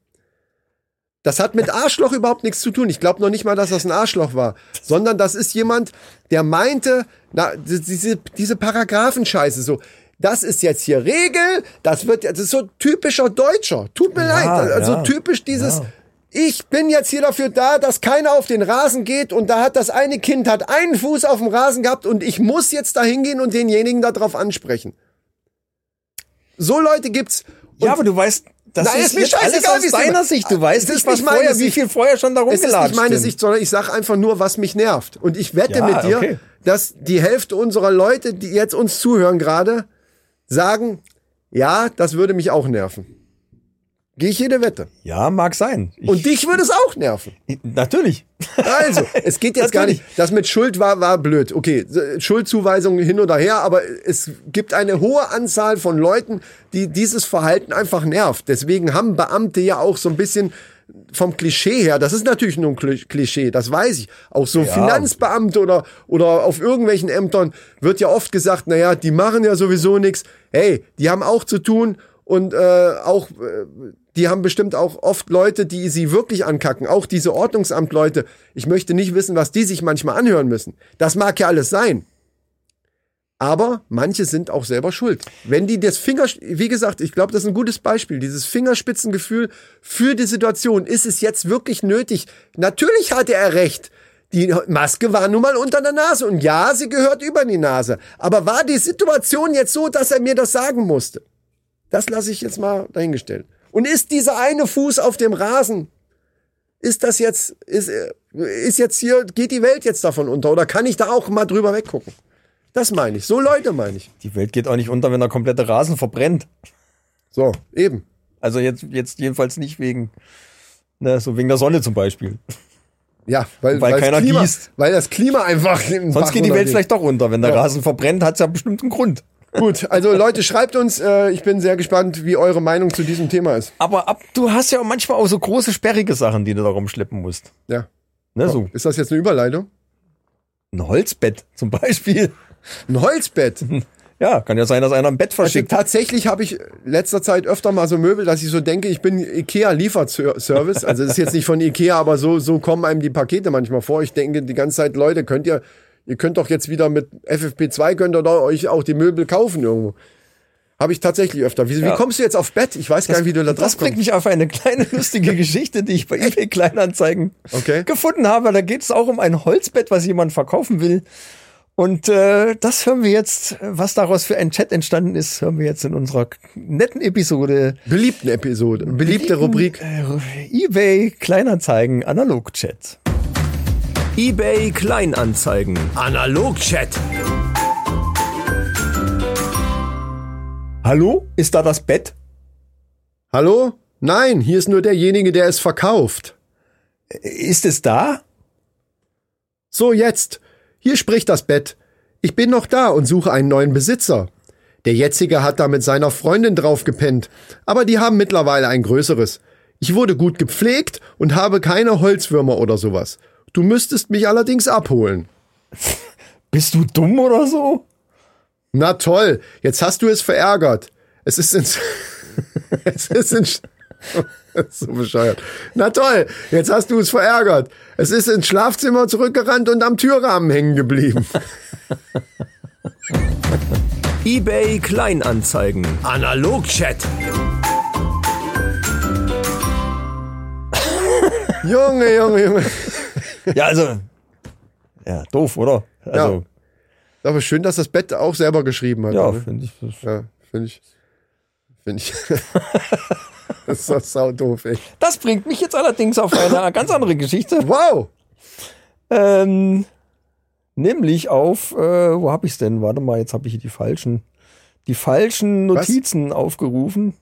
Das hat mit Arschloch überhaupt nichts zu tun. Ich glaube noch nicht mal, dass das ein Arschloch war, sondern das ist jemand, der meinte, na, diese, diese Paragraphenscheiße so. Das ist jetzt hier Regel, das wird jetzt, das ist so typischer Deutscher. Tut mir leid, also ja, typisch dieses, ja. ich bin jetzt hier dafür da, dass keiner auf den Rasen geht und da hat das eine Kind hat einen Fuß auf dem Rasen gehabt und ich muss jetzt da hingehen und denjenigen darauf ansprechen. So Leute gibt's. Und Ja, aber du weißt, das Nein, ist, ist mir jetzt alles aus deiner Sicht. Du weißt nicht, ist was nicht meine vorher, wie viel vorher schon da es ist nicht rumgelatscht meine sind. Sicht, sondern ich sage einfach nur, was mich nervt. Und ich wette Ja, mit dir, okay. dass die Hälfte unserer Leute, die jetzt uns zuhören gerade, sagen, ja, das würde mich auch nerven. Gehe ich jede Wette. Ja, mag sein. Ich, Und dich würde es auch nerven. natürlich. Also, [LAUGHS] es geht jetzt gar nicht. Das mit Schuld war, war blöd. Okay, Schuldzuweisung hin oder her, aber es gibt eine hohe Anzahl von Leuten, die dieses Verhalten einfach nervt. Deswegen haben Beamte ja auch so ein bisschen vom Klischee her, das ist natürlich nur ein Kli- Klischee, das weiß ich. Auch so Finanzbeamte oder, oder auf irgendwelchen Ämtern wird ja oft gesagt, naja, die machen ja sowieso nichts. Hey, die haben auch zu tun und äh, auch äh, die haben bestimmt auch oft Leute, die sie wirklich ankacken. Auch diese Ordnungsamtleute. Ich möchte nicht wissen, was die sich manchmal anhören müssen. Das mag ja alles sein. Aber manche sind auch selber schuld. Wenn die das Finger, wie gesagt, ich glaube, das ist ein gutes Beispiel. Dieses Fingerspitzengefühl für die Situation. Ist es jetzt wirklich nötig? Natürlich hatte er recht. Die Maske war nun mal unter der Nase. Und ja, sie gehört über die Nase. Aber war die Situation jetzt so, dass er mir das sagen musste? Das lasse ich jetzt mal dahingestellt. Und ist dieser eine Fuß auf dem Rasen, ist das jetzt, ist, äh, ist jetzt hier, geht die Welt jetzt davon unter? Oder kann ich da auch mal drüber weggucken? Das meine ich. So Leute meine ich. Die Welt geht auch nicht unter, wenn der komplette Rasen verbrennt. So, eben. Also jetzt, jetzt jedenfalls nicht wegen, ne, so wegen der Sonne zum Beispiel. Ja, weil, Weil weil keiner Klima, gießt. Weil das Klima einfach. Sonst Bach geht die Welt runtergeht. vielleicht doch unter. Wenn der Ja. Rasen verbrennt, hat es ja bestimmt einen Grund. Gut, also Leute, schreibt uns. Äh, ich bin sehr gespannt, wie eure Meinung zu diesem Thema ist. Aber ab, du hast ja manchmal auch so große, sperrige Sachen, die du da rumschleppen musst. Ja. Ne, so Ist das jetzt eine Überleitung? ein Holzbett zum Beispiel. Ein Holzbett. [LAUGHS] Ja, kann ja sein, dass einer ein Bett Also verschickt. tatsächlich habe ich letzter Zeit öfter mal so Möbel, dass ich so denke, ich bin Ikea Lieferservice. Also das ist jetzt nicht von Ikea, aber so so kommen einem die Pakete manchmal vor. Ich denke die ganze Zeit, Leute, könnt ihr ihr könnt doch jetzt wieder mit FFP2 könnt ihr doch euch auch die Möbel kaufen irgendwo. Habe ich tatsächlich öfter. Wie, Ja. wie kommst du jetzt auf Bett? Ich weiß gar nicht, wie du da das drauf bringt kommst. mich auf eine kleine lustige [LAUGHS] Geschichte, die ich bei eBay Kleinanzeigen Okay. gefunden habe. Da geht es auch um ein Holzbett, was jemand verkaufen will. Und äh, das hören wir jetzt, was daraus für ein Chat entstanden ist, hören wir jetzt in unserer netten Episode. Beliebten Episode, beliebte Rubrik. Äh, eBay Kleinanzeigen Analog-Chat. eBay Kleinanzeigen. Analog-Chat. Hallo? Ist da das Bett? Hallo? Nein, hier ist nur derjenige, der es verkauft. Ist es da? So, jetzt. Hier spricht das Bett. Ich bin noch da und suche einen neuen Besitzer. Der jetzige hat da mit seiner Freundin drauf gepennt, aber die haben mittlerweile ein größeres. Ich wurde gut gepflegt und habe keine Holzwürmer oder sowas. Du müsstest mich allerdings abholen. [LAUGHS] Bist du dumm oder so? Na toll, jetzt hast du es verärgert. Es ist ins. [LAUGHS] es ist ins. Das [LAUGHS] ist so bescheuert. Na toll, jetzt hast du es verärgert. Es ist ins Schlafzimmer zurückgerannt und am Türrahmen hängen geblieben. eBay Kleinanzeigen. Analog-Chat. Junge, Junge, Junge. Ja, also. Ja, doof, oder? Also, Aber schön, dass das Bett auch selber geschrieben hat. ja, ne? finde ich. ja finde ich. Finde ich. [LAUGHS] das ist doch sau doof, ey. Das bringt mich jetzt allerdings auf eine ganz andere Geschichte. Wow! Ähm, nämlich auf, äh, wo habe ich's denn? Warte mal, jetzt habe ich hier die falschen, die falschen Was? Notizen aufgerufen.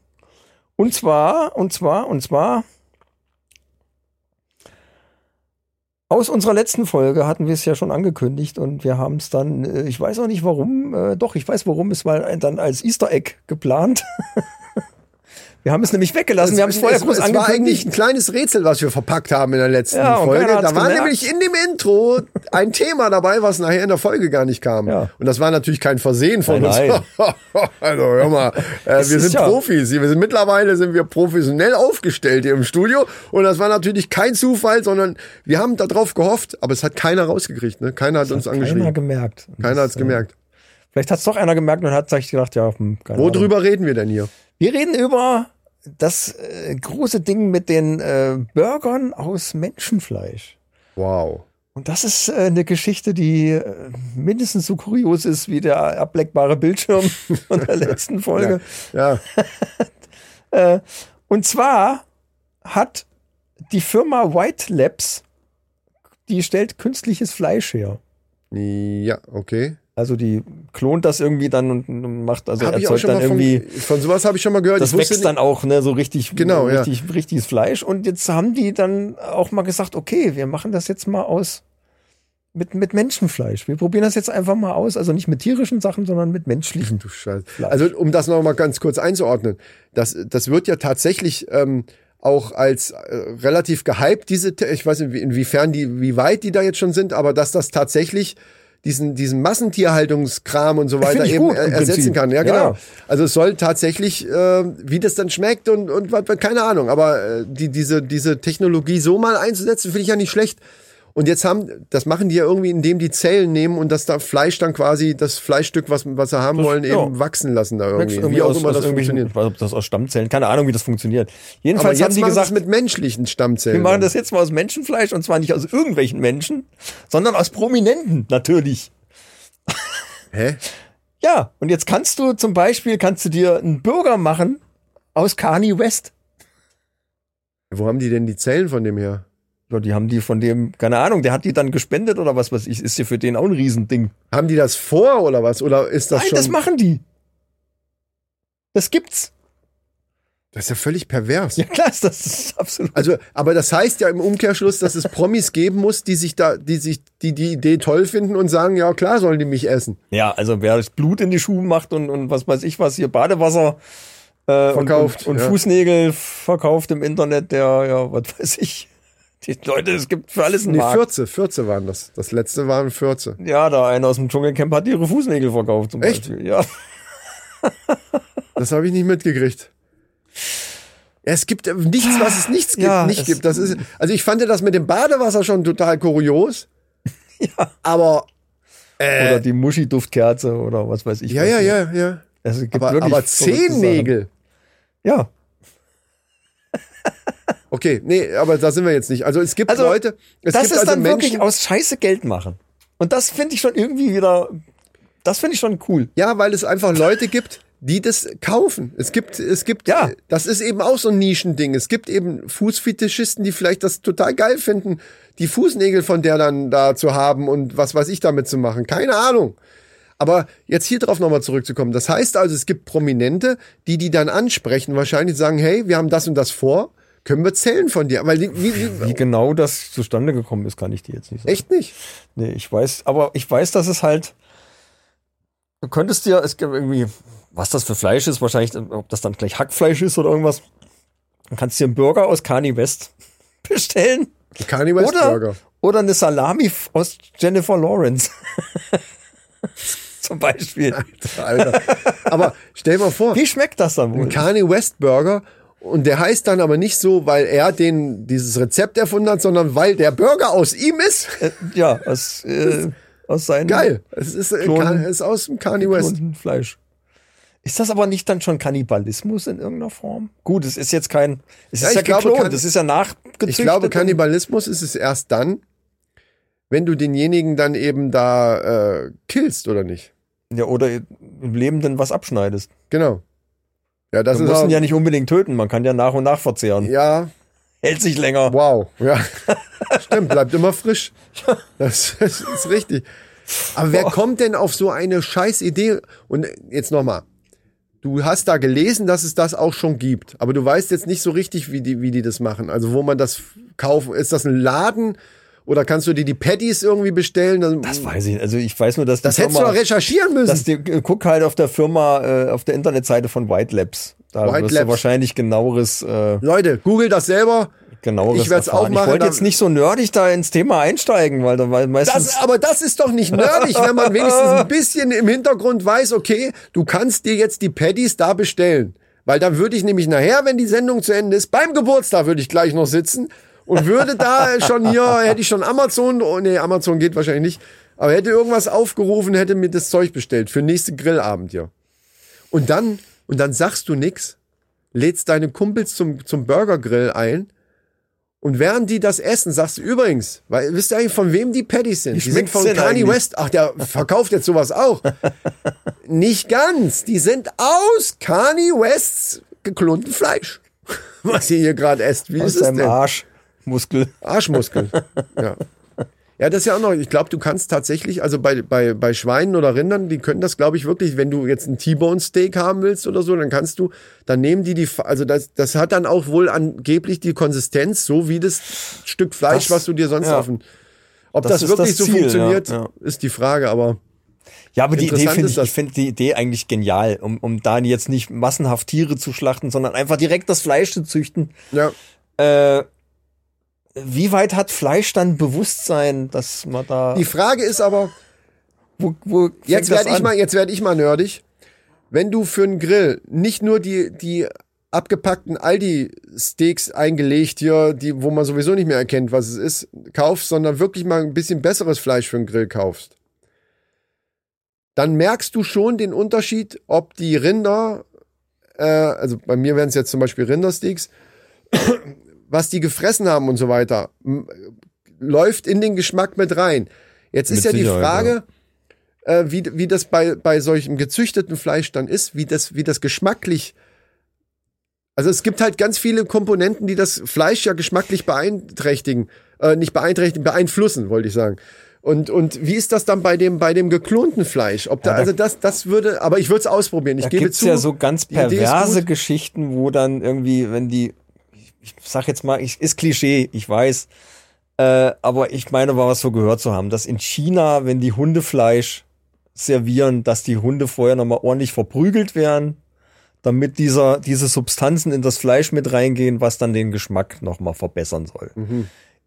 Und zwar, und zwar, und zwar. Aus unserer letzten Folge hatten wir es ja schon angekündigt und wir haben es dann, äh, ich weiß auch nicht warum, äh, doch, ich weiß warum, es war dann als Easter Egg geplant. [LAUGHS] wir haben es nämlich weggelassen, wir haben es vorher es, groß es war eigentlich angekündigt. ein kleines Rätsel, was wir verpackt haben in der letzten Ja, Folge. keiner Da war gemerkt. nämlich in dem Intro ein Thema dabei, was nachher in der Folge gar nicht kam. Ja. Und das war natürlich kein Versehen von Nein, uns. [LAUGHS] also hör mal, äh, Es wir sind ja- Profis. Wir sind mittlerweile sind wir professionell aufgestellt hier im Studio. Und das war natürlich kein Zufall, sondern wir haben darauf gehofft, aber es hat keiner rausgekriegt. Ne? Keiner hat uns Keiner angeschrieben. gemerkt. Und Keiner das, hat's gemerkt. Vielleicht hat es doch einer gemerkt und hat sich gedacht, ja, hm, keine Ahnung. Worüber reden wir denn hier? Wir reden über das äh, große Ding mit den äh, Burgern aus Menschenfleisch. Wow. Und das ist äh, eine Geschichte, die äh, mindestens so kurios ist wie der ableckbare Bildschirm [LAUGHS] von der letzten Folge. Ja. [LAUGHS] Äh, und zwar hat die Firma White Labs, die stellt künstliches Fleisch her. Ja, okay. Also die klont das irgendwie dann und macht, also Hab erzeugt dann von, irgendwie von sowas habe ich schon mal gehört. Das wächst dann auch, ne, so richtig, Genau, ja. richtig, richtiges Fleisch. Und jetzt haben die dann auch mal gesagt, okay, wir machen das jetzt mal aus mit, mit Menschenfleisch. Wir probieren das jetzt einfach mal aus. Also nicht mit tierischen Sachen, sondern mit menschlichen. Du Scheiße. Also um das noch mal ganz kurz einzuordnen, das, das wird ja tatsächlich ähm, auch als äh, relativ gehypt, diese, ich weiß nicht, wie- inwiefern die, wie weit die da jetzt schon sind, aber dass das tatsächlich diesen, diesen Massentierhaltungskram und so weiter Find ich eben gut, er- ersetzen Prinzip. kann. Ja, Ja. genau. Also es soll tatsächlich, äh, wie das dann schmeckt und, und keine Ahnung, aber äh, die, diese, diese Technologie so mal einzusetzen, finde ich ja nicht schlecht. Und jetzt haben, das machen die ja irgendwie, indem die Zellen nehmen und das da Fleisch dann quasi, das Fleischstück, was, was sie haben wollen, ja. eben wachsen lassen da irgendwie. Irgendwie wie auch aus- immer aus das funktioniert. Ich weiß, ob das aus Stammzellen, keine Ahnung, wie das funktioniert. Jedenfalls haben sie es gesagt, mit menschlichen Stammzellen. wir machen das jetzt mal aus Menschenfleisch und zwar nicht aus irgendwelchen Menschen, sondern aus Prominenten, natürlich. Hä? Ja, und jetzt kannst du zum Beispiel, kannst du dir einen Burger machen aus Kanye West. Wo haben die denn die Zellen von dem her? Ja, die haben die von dem, keine Ahnung, der hat die dann gespendet oder was weiß ich, ist ja für den auch ein Riesending. Haben die das vor oder was? Oder ist das Nein, schon? das machen die. Das gibt's. Das ist ja völlig pervers. Ja, klar, das ist absolut. Also, aber das heißt ja im Umkehrschluss, dass es Promis geben muss, die sich da, die sich, die die Idee toll finden und sagen, ja klar sollen die mich essen. Ja, also wer das Blut in die Schuhe macht und, und was weiß ich was, hier Badewasser äh, Verkauft, und, und, und ja. Fußnägel verkauft im Internet, der, ja, was weiß ich. [LAUGHS] Die Leute, es gibt für alles einen Nee, Markt. 14, 14 waren das. Das letzte waren 14. Ja, da einer aus dem Dschungelcamp hat ihre Fußnägel verkauft zum Echt? Beispiel. Ja. [LAUGHS] Das habe ich nicht mitgekriegt. Es gibt äh, nichts, was es nichts gibt, Ja, nicht gibt. Das ist, also ich fand das mit dem Badewasser schon total kurios. [LAUGHS] Ja. Aber, Oder die Muschi-Duftkerze oder was weiß ich. ja, ja, ja, ja. Es gibt Aber, wirklich aber Zehennägel. Ja. Okay, nee, aber da sind wir jetzt nicht. Also es gibt Also, Leute, es das gibt ist also dann wirklich Menschen, aus Scheiße Geld machen. Und das finde ich schon irgendwie wieder, das finde ich schon cool. ja, weil es einfach Leute gibt, die das kaufen. Es gibt, es gibt, Ja. das ist eben auch so ein Nischending. Es gibt eben Fußfetischisten, die vielleicht das total geil finden, die Fußnägel von der dann da zu haben und was weiß ich damit zu machen. Keine Ahnung. Aber jetzt hier drauf nochmal zurückzukommen. Das heißt also, es gibt Prominente, die die dann ansprechen, wahrscheinlich sagen, hey, wir haben das und das vor, können wir zählen von dir. Weil die, wie, wie, Wie genau das zustande gekommen ist, kann ich dir jetzt nicht sagen. echt nicht. Nee, ich weiß, aber ich weiß, dass es halt, du könntest dir, es gibt irgendwie, was das für Fleisch ist, wahrscheinlich, ob das dann gleich Hackfleisch ist oder irgendwas, dann kannst du dir einen Burger aus Kanye West [LAUGHS] bestellen. Kanye West Oder, Burger. oder eine Salami aus Jennifer Lawrence. [LAUGHS] Zum Beispiel. Alter. Aber stell mal vor, Wie schmeckt das dann wohl? ein Kanye West Burger und der heißt dann aber nicht so, weil er den dieses Rezept erfunden hat, sondern weil der Burger aus ihm ist. Äh, ja, aus, äh, aus seinem Geil. Es ist, äh, Klon- Kan- es ist aus dem Kanye West. Fleisch. Ist das aber nicht dann schon Kannibalismus in irgendeiner Form? Gut, es ist jetzt kein, es Ja, ist ich ja glaube, geklont, Kann- es ist ja nachgezüchtet. Ich glaube, Kannibalismus ist es erst dann, wenn du denjenigen dann eben da äh, killst, oder nicht? Ja, oder im Lebenden was abschneidest. Genau. Ja, das Man ist ihn ja nicht unbedingt töten, man kann ja nach und nach verzehren. ja, Hält sich länger. wow. Ja. [LAUGHS] Stimmt, bleibt immer frisch. Das, das ist richtig. Aber wer kommt denn auf so eine scheiß Idee? Und jetzt nochmal. Du hast da gelesen, dass es das auch schon gibt, aber du weißt jetzt nicht so richtig, wie die, wie die das machen. Also wo man das kaufen. Ist das ein Laden oder kannst du dir die Patties irgendwie bestellen? Dann- Das weiß ich nicht. Also ich weiß nur, dass das hättest du Firma, doch recherchieren müssen. dass die, äh, guck halt auf der Firma, äh, auf der Internetseite von White Labs. Da White wirst Labs. du wahrscheinlich genaueres, äh, Leute, google das selber. genaueres Ich werd's erfahren. auch machen, Ich wollte jetzt nicht so nerdig da ins Thema einsteigen, weil da meistens Das, aber das ist doch nicht nerdig, wenn man wenigstens ein bisschen im Hintergrund weiß, okay, du kannst dir jetzt die Patties da bestellen. Weil dann würde ich nämlich nachher, wenn die Sendung zu Ende ist, beim Geburtstag würde ich gleich noch sitzen und würde da schon hier, hätte ich schon Amazon, oh nee, Amazon geht wahrscheinlich nicht, aber hätte irgendwas aufgerufen, hätte mir das Zeug bestellt für nächste Grillabend hier. Und dann, und dann sagst du nix, lädst deine Kumpels zum, zum Burgergrill ein und während die das essen, sagst du übrigens, weil, wisst ihr eigentlich, von wem die Patties sind? Wie Die sind von denn Kanye eigentlich? West. Ach, der verkauft jetzt sowas auch. [LAUGHS] Nicht ganz. Die sind aus Kanye Wests geklonten Fleisch. [LAUGHS] Was ihr hier gerade esst. Wie aus ist es seinem denn? [LAUGHS] Arschmuskel. Ja. Ja, das ist ja auch noch, ich glaube, du kannst tatsächlich, also bei, bei, bei Schweinen oder Rindern, die können das, glaube ich, wirklich, wenn du jetzt ein T-Bone-Steak haben willst oder so, dann kannst du, dann nehmen die die, also das, das hat dann auch wohl angeblich die Konsistenz, so wie das Stück Fleisch, Das- was du dir sonst ja. auf den, ob Das das, wirklich das so Ziel, funktioniert, ja, ja. ist die Frage, aber Ja, aber die Idee finde ich, ich finde die Idee eigentlich genial, um, um da jetzt nicht massenhaft Tiere zu schlachten, sondern einfach direkt das Fleisch zu züchten. ja. Äh, wie weit hat Fleisch dann Bewusstsein, dass man da, Die Frage ist aber, wo, wo Jetzt werde ich mal, jetzt werde ich mal nerdig. Wenn du für einen Grill nicht nur die, die abgepackten Aldi-Steaks eingelegt hier, die, wo man sowieso nicht mehr erkennt, was es ist, kaufst, sondern wirklich mal ein bisschen besseres Fleisch für einen Grill kaufst, dann merkst du schon den Unterschied, ob die Rinder, äh, also bei mir wären es jetzt zum Beispiel Rindersteaks, was die gefressen haben und so weiter, läuft in den Geschmack mit rein. Jetzt ist Mit ja die Frage, äh, wie, wie das bei, bei solchem gezüchteten Fleisch dann ist, wie das, wie das geschmacklich. Also es gibt halt ganz viele Komponenten, die das Fleisch ja geschmacklich beeinträchtigen, äh, nicht beeinträchtigen, beeinflussen, wollte ich sagen. Und, und wie ist das dann bei dem, bei dem geklonten Fleisch? Ob da, Ja, also das, das würde, aber ich würde es ausprobieren. Ich Da gebe gibt's zu. ja so ganz ist perverse. Geschichten, wo dann irgendwie, wenn die, ich, sag jetzt mal, ich, ist Klischee, ich weiß, äh, aber ich meine, war was so gehört zu haben, dass in China, wenn die Hundefleisch servieren, dass die Hunde vorher nochmal ordentlich verprügelt werden, damit dieser, diese Substanzen in das Fleisch mit reingehen, was dann den Geschmack nochmal verbessern soll.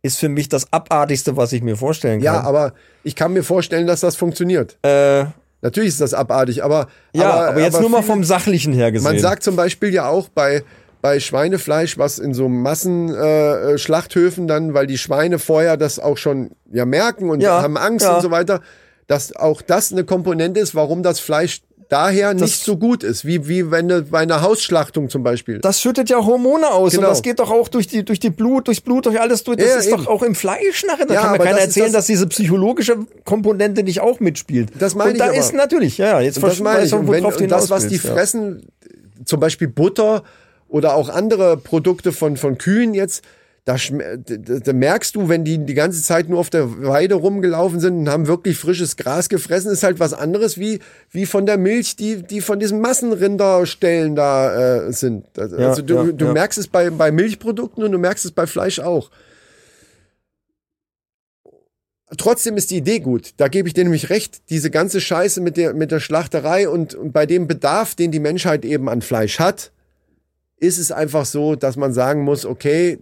Ist für mich das Abartigste, was ich mir vorstellen Mhm. Ja, kann. aber ich kann mir vorstellen, dass das funktioniert. äh, Natürlich ist das abartig, aber. ja, aber, jetzt nur mal vom Sachlichen her gesehen. Man sagt zum Beispiel ja auch bei, bei Schweinefleisch, was in so Massenschlachthöfen äh, Schlachthöfen dann, weil die Schweine vorher das auch schon ja merken und Ja, haben Angst ja. und so weiter, dass auch das eine Komponente ist, warum das Fleisch daher nicht so gut ist, wie, wie wenn du bei einer Hausschlachtung zum Beispiel. das schüttet ja Hormone aus Genau. und das geht doch auch durch die durch die Blut, durchs Blut, durch alles durch. Das Ja, ist eben. doch auch im Fleisch nachher. Da Ja, kann mir keiner das erzählen, das- dass diese psychologische Komponente nicht auch mitspielt. Das meine und da ich aber. ist natürlich, ja, jetzt Und das verstehe ich. Und, wenn, und das, was die fressen, zum Beispiel Butter oder auch andere Produkte von, von Kühen jetzt, da, da, da merkst du, wenn die die ganze Zeit nur auf der Weide rumgelaufen sind und haben wirklich frisches Gras gefressen, ist halt was anderes wie, wie von der Milch, die, die von diesen Massenrinderstellen da äh, sind. Also Ja, du, ja, du ja. merkst es bei, bei Milchprodukten und du merkst es bei Fleisch auch. Trotzdem ist die Idee gut. Da gebe ich dir nämlich recht. Diese ganze Scheiße mit der, mit der Schlachterei und, und bei dem Bedarf, den die Menschheit eben an Fleisch hat, ist es einfach so, dass man sagen muss, okay,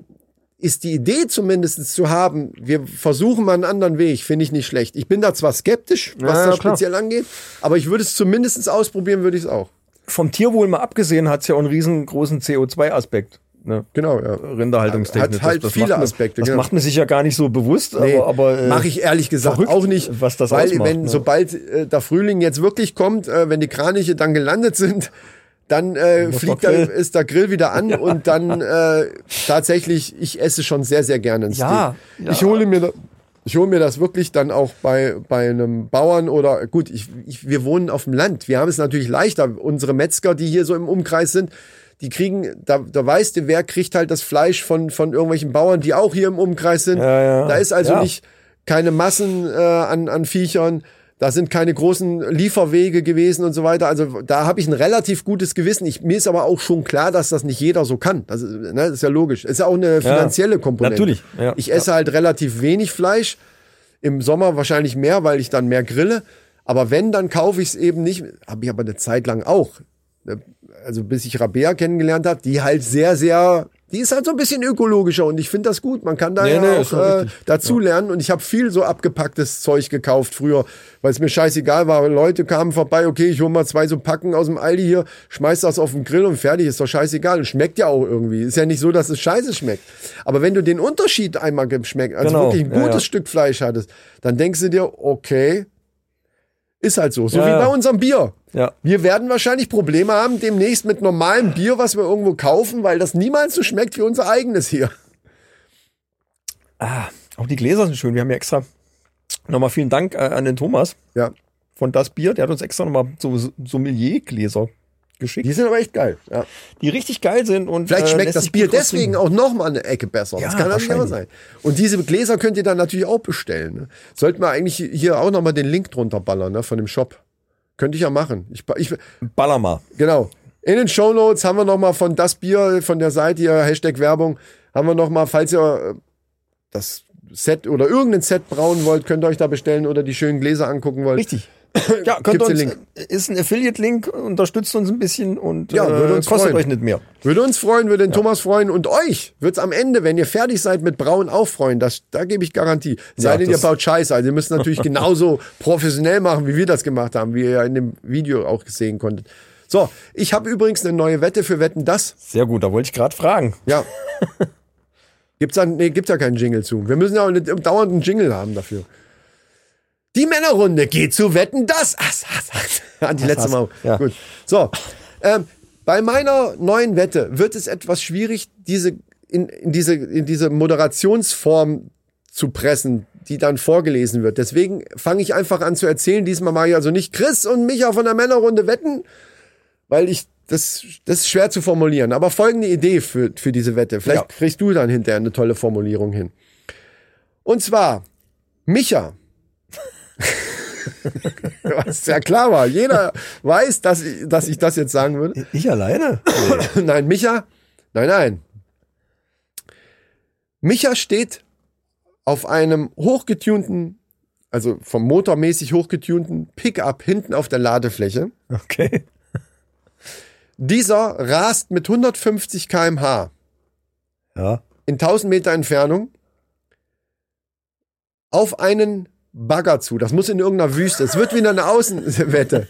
ist die Idee zumindest zu haben, wir versuchen mal einen anderen Weg, finde ich nicht schlecht. Ich bin da zwar skeptisch, was Ja, das klar. speziell angeht, aber ich würde es zumindest ausprobieren, würde ich es auch. Vom Tierwohl mal abgesehen hat's ja auch einen riesengroßen CO2-Aspekt. Ne? Genau, ja. Rinderhaltungstechnisch. Hat halt viele macht man, Aspekte, Das genau. macht man sich ja gar nicht so bewusst, Nee, aber, aber äh, mache ich ehrlich gesagt verrückt, auch nicht, was das weil ausmacht, wenn ne? sobald äh, der Frühling jetzt wirklich kommt, äh, wenn die Kraniche dann gelandet sind, dann äh, fliegt Grill. ist der Grill wieder an [LAUGHS] und dann äh, tatsächlich, ich esse schon sehr sehr gerne ein Ja, Steak. ja. Ich hole mir da, ich hole mir das wirklich dann auch bei bei einem Bauern oder gut, ich, ich wir wohnen auf dem Land, wir haben es natürlich leichter. Unsere Metzger, die hier so im Umkreis sind, die kriegen, da, da weißt du, wer kriegt halt das Fleisch von, von irgendwelchen Bauern, die auch hier im Umkreis sind. Ja, ja. Da ist also Ja. nicht keine Massen äh, an, an Viechern. Da sind keine großen Lieferwege gewesen und so weiter. Also da habe ich ein relativ gutes Gewissen. Ich, mir ist aber auch schon klar, dass das nicht jeder so kann. Das ist, ne, das ist ja logisch. ist ja auch eine finanzielle Komponente. natürlich, ja. Ich esse halt relativ wenig Fleisch. Im Sommer wahrscheinlich mehr, weil ich dann mehr grille. Aber wenn, dann kaufe ich es eben nicht. Habe ich aber eine Zeit lang auch. Also bis ich Rabea kennengelernt habe, die halt sehr, sehr, die ist halt so ein bisschen ökologischer und ich finde das gut. Man kann da Nee, ja nee, auch äh, richtig. dazu lernen und ich habe viel so abgepacktes Zeug gekauft früher, weil es mir scheißegal war. Leute kamen vorbei, okay, ich hole mal zwei so Packen aus dem Aldi hier, schmeiß das auf den Grill und fertig, ist doch scheißegal. Und schmeckt ja auch irgendwie. Ist ja nicht so, dass es scheiße schmeckt. Aber wenn du den Unterschied einmal geschmeckt, also Genau, wirklich ein ja, gutes ja. Stück Fleisch hattest, dann denkst du dir, okay, ist halt so. So Ja, wie bei unserem Bier. Ja. Wir werden wahrscheinlich Probleme haben demnächst mit normalem Bier, was wir irgendwo kaufen, weil das niemals so schmeckt wie unser eigenes hier. Ah, auch die Gläser sind schön. Wir haben ja extra nochmal vielen Dank äh, an den Thomas Ja, von das Bier. Der hat uns extra nochmal so Sommelier-Gläser geschickt, die sind aber echt geil. Ja. die richtig geil sind. Und, Vielleicht äh, schmeckt lässt das Bier deswegen auch noch mal eine Ecke besser. Ja, das kann natürlich auch sein. Und diese Gläser könnt ihr dann natürlich auch bestellen. Ne? Sollten wir eigentlich hier auch noch mal den Link drunter ballern ne, von dem Shop. Könnte ich ja machen. Ich, ich, Baller mal. Genau. In den Shownotes haben wir noch mal von das Bier von der Seite hier Hashtag Werbung haben wir noch mal, falls ihr äh, das Set oder irgendein Set brauen wollt, könnt ihr euch da bestellen oder die schönen Gläser angucken wollt. Richtig. [COUGHS] Ja, könnt Gibt's uns, Link? äh, ist ein Affiliate-Link, unterstützt uns ein bisschen und Ja, würde äh, uns kostet freuen. euch nicht mehr. Würde uns freuen, würde den Thomas freuen und euch wird's am Ende, wenn ihr fertig seid mit Brauen, auch freuen. Das, da gebe ich Garantie. Sei Ja, denn, ihr baut Scheiße. Also ihr müsst natürlich [LAUGHS] genauso professionell machen, wie wir das gemacht haben, wie ihr ja in dem Video auch sehen konntet. So, ich habe übrigens eine neue Wette für Wetten das. Sehr gut, da wollte ich gerade fragen. Ja. [LAUGHS] gibt's da, nee, gibt's ja keinen Jingle zu. Wir müssen ja auch nicht dauernd einen Jingle haben dafür. Die Männerrunde geht zu Wetten das. Ass, ass, ass. Die letzte ass. Mal. Ja. Gut. So. Ähm, bei meiner neuen Wette wird es etwas schwierig, diese, in, in diese, in diese Moderationsform zu pressen, die dann vorgelesen wird. Deswegen fange ich einfach an zu erzählen. Diesmal mache ich also nicht Chris und Micha von der Männerrunde wetten, weil ich das, das ist schwer zu formulieren. Aber folgende Idee für, für diese Wette. Vielleicht Ja. kriegst du dann hinterher eine tolle Formulierung hin. Und zwar, Micha [LAUGHS] Was ja klar war. Jeder weiß, dass ich, dass ich das jetzt sagen würde. Ich alleine? [LAUGHS] Nein, Micha, nein, nein. Micha steht auf einem hochgetunten, also vom Motormäßig hochgetunten Pickup hinten auf der Ladefläche. Okay. Dieser rast mit 150 kmh Ja. in 1000 Meter Entfernung auf einen Bagger zu. Das muss in irgendeiner Wüste. Es wird wieder eine Außenwette.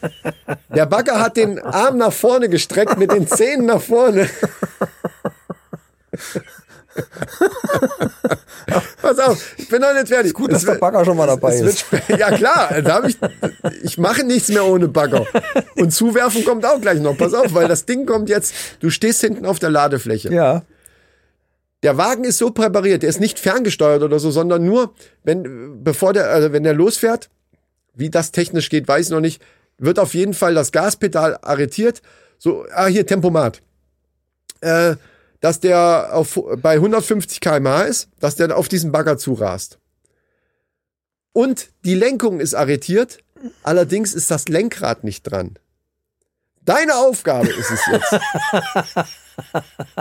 Der Bagger hat den Arm nach vorne gestreckt mit den Zähnen nach vorne. [LAUGHS] Pass auf, ich bin noch nicht fertig. Gut, dass Es der wird- Bagger schon mal dabei ist. Ja klar, da hab ich, ich mache nichts mehr ohne Bagger. Und zuwerfen kommt auch gleich noch. Pass auf, weil das Ding kommt jetzt, du stehst hinten auf der Ladefläche. Ja. Der Wagen ist so präpariert, der ist nicht ferngesteuert oder so, sondern nur, wenn, bevor der, also wenn der losfährt, wie das technisch geht, weiß ich noch nicht, wird auf jeden Fall das Gaspedal arretiert. So, ah, hier Tempomat. Äh, dass der auf, bei 150 km/h ist, dass der auf diesen Bagger zurast. Und die Lenkung ist arretiert, allerdings ist das Lenkrad nicht dran. Deine Aufgabe ist es jetzt. [LAUGHS]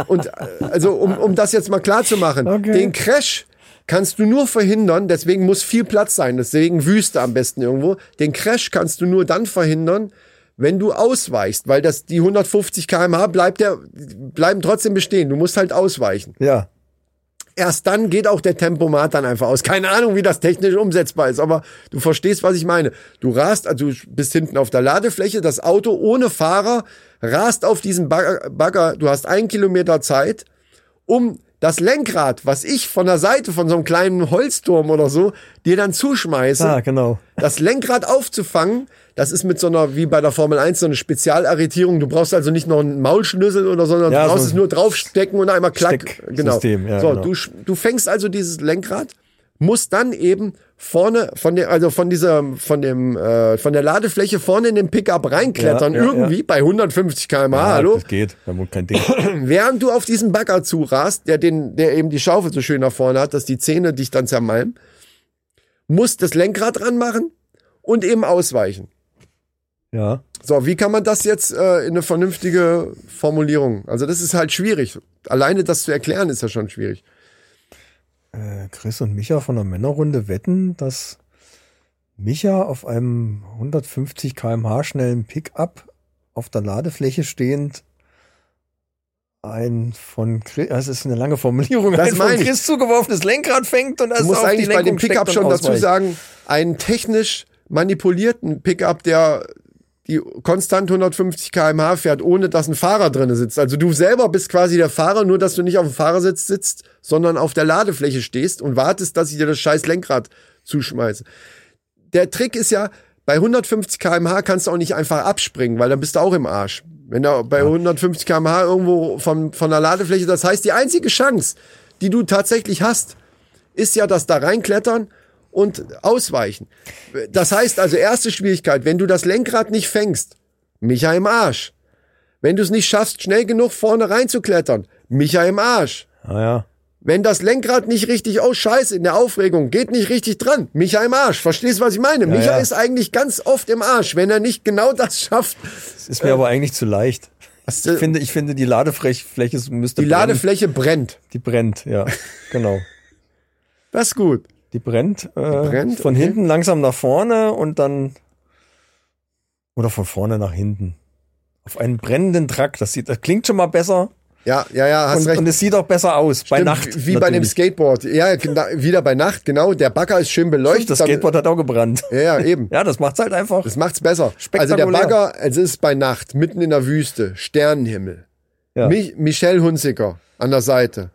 Und also, um, um das jetzt mal klar zu machen, Okay. den Crash kannst du nur verhindern, deswegen muss viel Platz sein, deswegen Wüste am besten irgendwo. Den Crash kannst du nur dann verhindern, wenn du ausweichst, weil das die 150 km/h bleibt der, bleiben trotzdem bestehen. Du musst halt ausweichen. Ja. Erst dann geht auch der Tempomat dann einfach aus. Keine Ahnung, wie das technisch umsetzbar ist, aber du verstehst, was ich meine. Du rast, also du bist hinten auf der Ladefläche, das Auto ohne Fahrer rast auf diesen Bagger, du hast einen Kilometer Zeit, um das Lenkrad, was ich von der Seite von so einem kleinen Holzturm oder so dir dann zuschmeiße, Ah, genau. das Lenkrad aufzufangen, das ist mit so einer, wie bei der Formel 1, so eine Spezialarretierung. Du brauchst also nicht noch einen Maulschlüssel oder so, sondern Ja, du brauchst so es nur draufstecken und einmal klack. Genau. ja, so, genau. du, du fängst also dieses Lenkrad, musst dann eben vorne von der, also von dieser, von dem, äh, von der Ladefläche vorne in den Pickup reinklettern, Ja, ja, irgendwie bei 150 km/h, hallo Das geht. Da wohl kein Ding. [CLEARS THROAT] während du auf diesen Bagger zurast, der den, der eben die Schaufel so schön nach vorne hat, dass die Zähne dich dann zermalmen, musst das Lenkrad ranmachen und eben ausweichen. Ja. So, wie kann man das jetzt äh, in eine vernünftige Formulierung? Also das ist halt schwierig. Alleine das zu erklären ist ja schon schwierig. Äh, Chris und Micha von der Männerrunde wetten, dass Micha auf einem 150 km/h schnellen Pickup auf der Ladefläche stehend ein von Chris, das ist eine lange Formulierung, Das ein von meine ich. Chris zugeworfenes Lenkrad fängt und auf die eigentlich bei dem Pickup schon dazu ausweicht. sagen, einen technisch manipulierten Pickup, der die konstant 150 km/h fährt, ohne dass ein Fahrer drinne sitzt. Also du selber bist quasi der Fahrer, nur dass du nicht auf dem Fahrersitz sitzt, sondern auf der Ladefläche stehst und wartest, dass ich dir das scheiß Lenkrad zuschmeiße. Der Trick ist ja, bei 150 km/h kannst du auch nicht einfach abspringen, weil dann bist du auch im Arsch. Wenn du bei 150 km/h irgendwo von, von der Ladefläche, das heißt, die einzige Chance, die du tatsächlich hast, ist ja das da reinklettern und ausweichen. Das heißt also, erste Schwierigkeit, wenn du das Lenkrad nicht fängst, Micha im Arsch. Wenn du es nicht schaffst, schnell genug vorne reinzuklettern, Micha im Arsch. Ah, ja. Wenn das Lenkrad nicht richtig, oh scheiße, in der Aufregung, geht nicht richtig dran, Micha im Arsch. Verstehst du, was ich meine? Micha ja. ist eigentlich ganz oft im Arsch, wenn er nicht genau das schafft. Das ist mir aber eigentlich zu leicht. Ich finde, ich finde, die Ladefläche müsste die brennen. Ladefläche brennt. Die brennt, ja. Genau. Das ist gut. Die brennt, äh, brennt, von okay. hinten langsam nach vorne und dann oder von vorne nach hinten. Auf einen brennenden Truck. Das sieht, das klingt schon mal besser Ja, ja, ja, hast und, recht. und es sieht auch besser aus bei Stimmt, Nacht. Wie bei dem natürlich. Skateboard. Ja, wieder bei Nacht, genau. Der Bagger ist schön beleuchtet. Das Skateboard hat auch gebrannt. Ja, ja, eben. [LAUGHS] Ja, das macht's halt einfach. Das macht's besser. Also der Bagger, es ist bei Nacht, mitten in der Wüste, Sternenhimmel. Ja. Mi Michelle Hunziker an der Seite.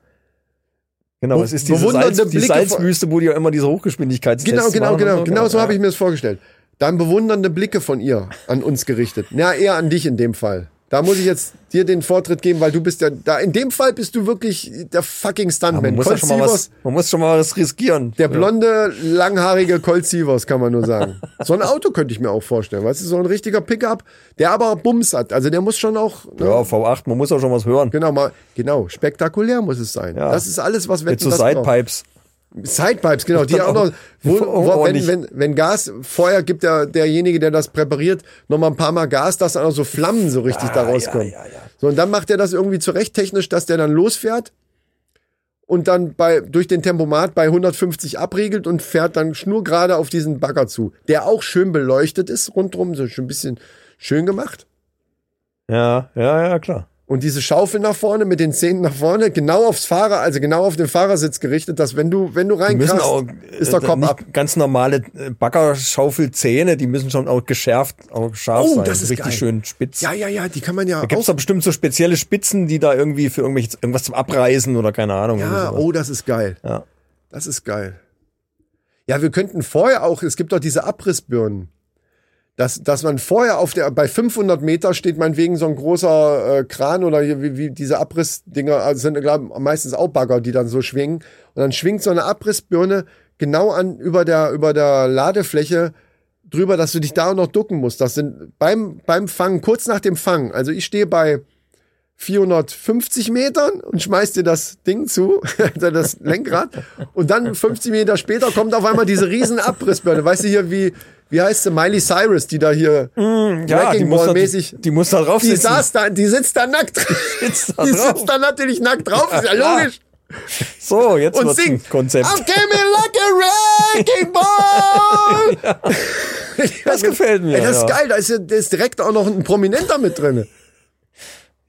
Genau, es ist diese Salz, die Salzwüste, wo die ja immer diese Hochgeschwindigkeitstests Genau, genau, genau. so. Genau so habe ich mir das vorgestellt. Dann bewundernde Blicke von ihr an uns gerichtet. Ja, eher an dich in dem Fall. Da muss ich jetzt dir den Vortritt geben, weil du bist ja da. In dem Fall bist du wirklich der fucking Stuntman. man, muss ja schon mal Sievers, was, man muss schon mal was riskieren. der blonde, langhaarige Colt Sievers, kann man nur sagen. [LAUGHS] So ein Auto könnte ich mir auch vorstellen. Weißt du, so ein richtiger Pickup, der aber Bums hat. Also der muss schon auch. Ne? Ja, V8, man muss auch schon was hören. Genau, mal, genau, spektakulär muss es sein. Ja. Das ist alles, was Mit Wetten, so das braucht. Sidepipes. Genau, die auch noch, wo, [LAUGHS] wo, wenn, wenn, wenn Gas, vorher gibt der, derjenige, der das präpariert, noch mal ein paar Mal Gas, dass dann auch so Flammen so richtig da rauskommen. ja, ja. So, und dann macht er das irgendwie zurecht technisch, dass der dann losfährt und dann bei, durch den Tempomat bei 150 abriegelt und fährt dann schnurgerade auf diesen Bagger zu, der auch schön beleuchtet ist rundrum, so ein bisschen schön gemacht. Ja, ja, ja, klar. Und diese Schaufel nach vorne mit den Zähnen nach vorne, genau aufs Fahrer, also genau auf den Fahrersitz gerichtet, dass wenn du, wenn du reinkrast, auch ist der äh, Kopf ab. ganz normale äh, Baggerschaufelzähne, die müssen schon auch geschärft, auch scharf Oh, sein. das ist richtig geil. schön spitz. Ja, ja, ja, die kann man ja Da gibt's da bestimmt so spezielle Spitzen, die da irgendwie für irgendwelche, irgendwas zum Abreißen oder keine Ahnung. Ja, oh, das ist geil. Ja. Das ist geil. Ja, wir könnten vorher auch, es gibt doch diese Abrissbirnen. Dass, dass man vorher auf der, bei 500 Meter steht meinetwegen so ein großer äh, Kran oder wie, wie diese Abrissdinger, also sind glaub, meistens auch Bagger, die dann so schwingen. Und dann schwingt so eine Abrissbirne genau an, über der, über der Ladefläche drüber, dass du dich da noch ducken musst. Das sind beim, beim Fangen, kurz nach dem Fangen, also ich stehe bei 450 Metern und schmeiß dir das Ding zu, [LAUGHS] also das Lenkrad. Und dann 50 Meter später kommt auf einmal diese riesen Abrissbirne. Weißt du hier, wie, wie heißt sie? Miley Cyrus, die da hier ja die, Wrecking muss Ball da, mäßig. die, die muss da drauf Die sitzen. saß da, die sitzt da nackt. [LAUGHS] Sitzt da [LAUGHS] die drauf. sitzt da natürlich nackt drauf, ist ja Ja. logisch. So, jetzt Und singt. ein Konzept. I'm coming like a wrecking [LAUGHS] ball. Das gefällt mir, Ey, das ist ja. geil, da ist, ja, da ist direkt auch noch ein Prominenter mit drin.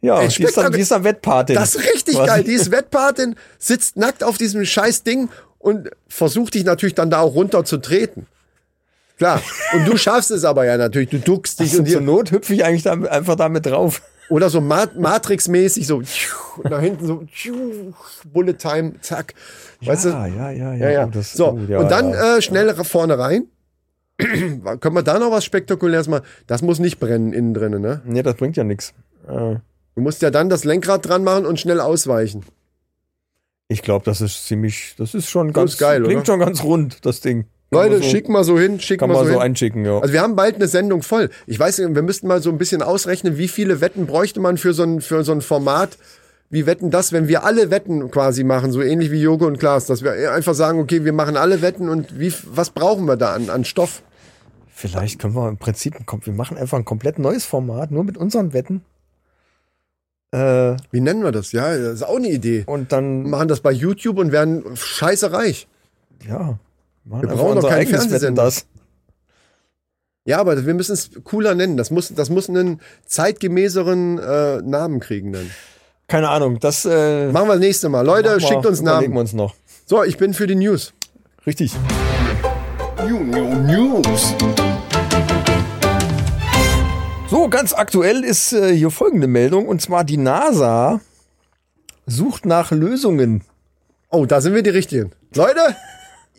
Ja, Ey, die ist, dann, die ist dann Wettpatin. Das ist richtig Quasi. geil. Die ist Wettpatin, sitzt nackt auf diesem scheiß Ding und versucht dich natürlich dann da auch runter zu treten. Klar. Und du schaffst es aber ja natürlich. Du duckst dich Und und zur Not hüpfe ich eigentlich da, einfach damit drauf. oder so Ma Matrix-mäßig so nach hinten so Bullet Time, zack. Weißt du? ja, ja, ja, Ja, ja. Oh, so, oh, ja, und dann ja. äh, schnell vorne rein. [CLEARS THROAT] Können wir da noch was Spektakuläres machen? Das muss nicht brennen innen drinnen, ne? Nee, das bringt ja nichts. Äh, Du musst ja dann das Lenkrad dran machen und schnell ausweichen. Ich glaube, das ist ziemlich, das ist schon ganz ist geil, klingt oder? schon ganz rund, das Ding. Leute, so, schick mal so hin, schick kann mal man so so hin. einschicken, ja. Also wir haben bald eine Sendung voll. Ich weiß, nicht, wir müssten mal so ein bisschen ausrechnen, wie viele Wetten bräuchte man für so ein, für so ein Format. Wie wetten das, wenn wir alle Wetten quasi machen, so ähnlich wie Jogo und Klaas, dass wir einfach sagen, okay, wir machen alle Wetten und wie, was brauchen wir da an, an Stoff? Vielleicht können wir im Prinzip, wir machen einfach ein komplett neues Format, nur mit unseren Wetten. Äh, Wie nennen wir das? Ja, das ist auch eine Idee. und dann, machen das bei YouTube und werden scheiße reich. ja, machen Wir einfach brauchen doch keinen Wetten, Fernsehsender. das. Ja, aber wir müssen es cooler nennen. Das muss, das muss einen zeitgemäßeren äh, Namen kriegen dann. Keine Ahnung, das äh, Machen wir das nächste Mal. Leute, wir, schickt uns überlegen wir Namen. uns noch. So, ich bin für die News. Richtig. News. So, ganz aktuell ist äh, hier folgende Meldung, und zwar die NASA sucht nach Lösungen. Oh, da sind wir die Richtigen. Leute,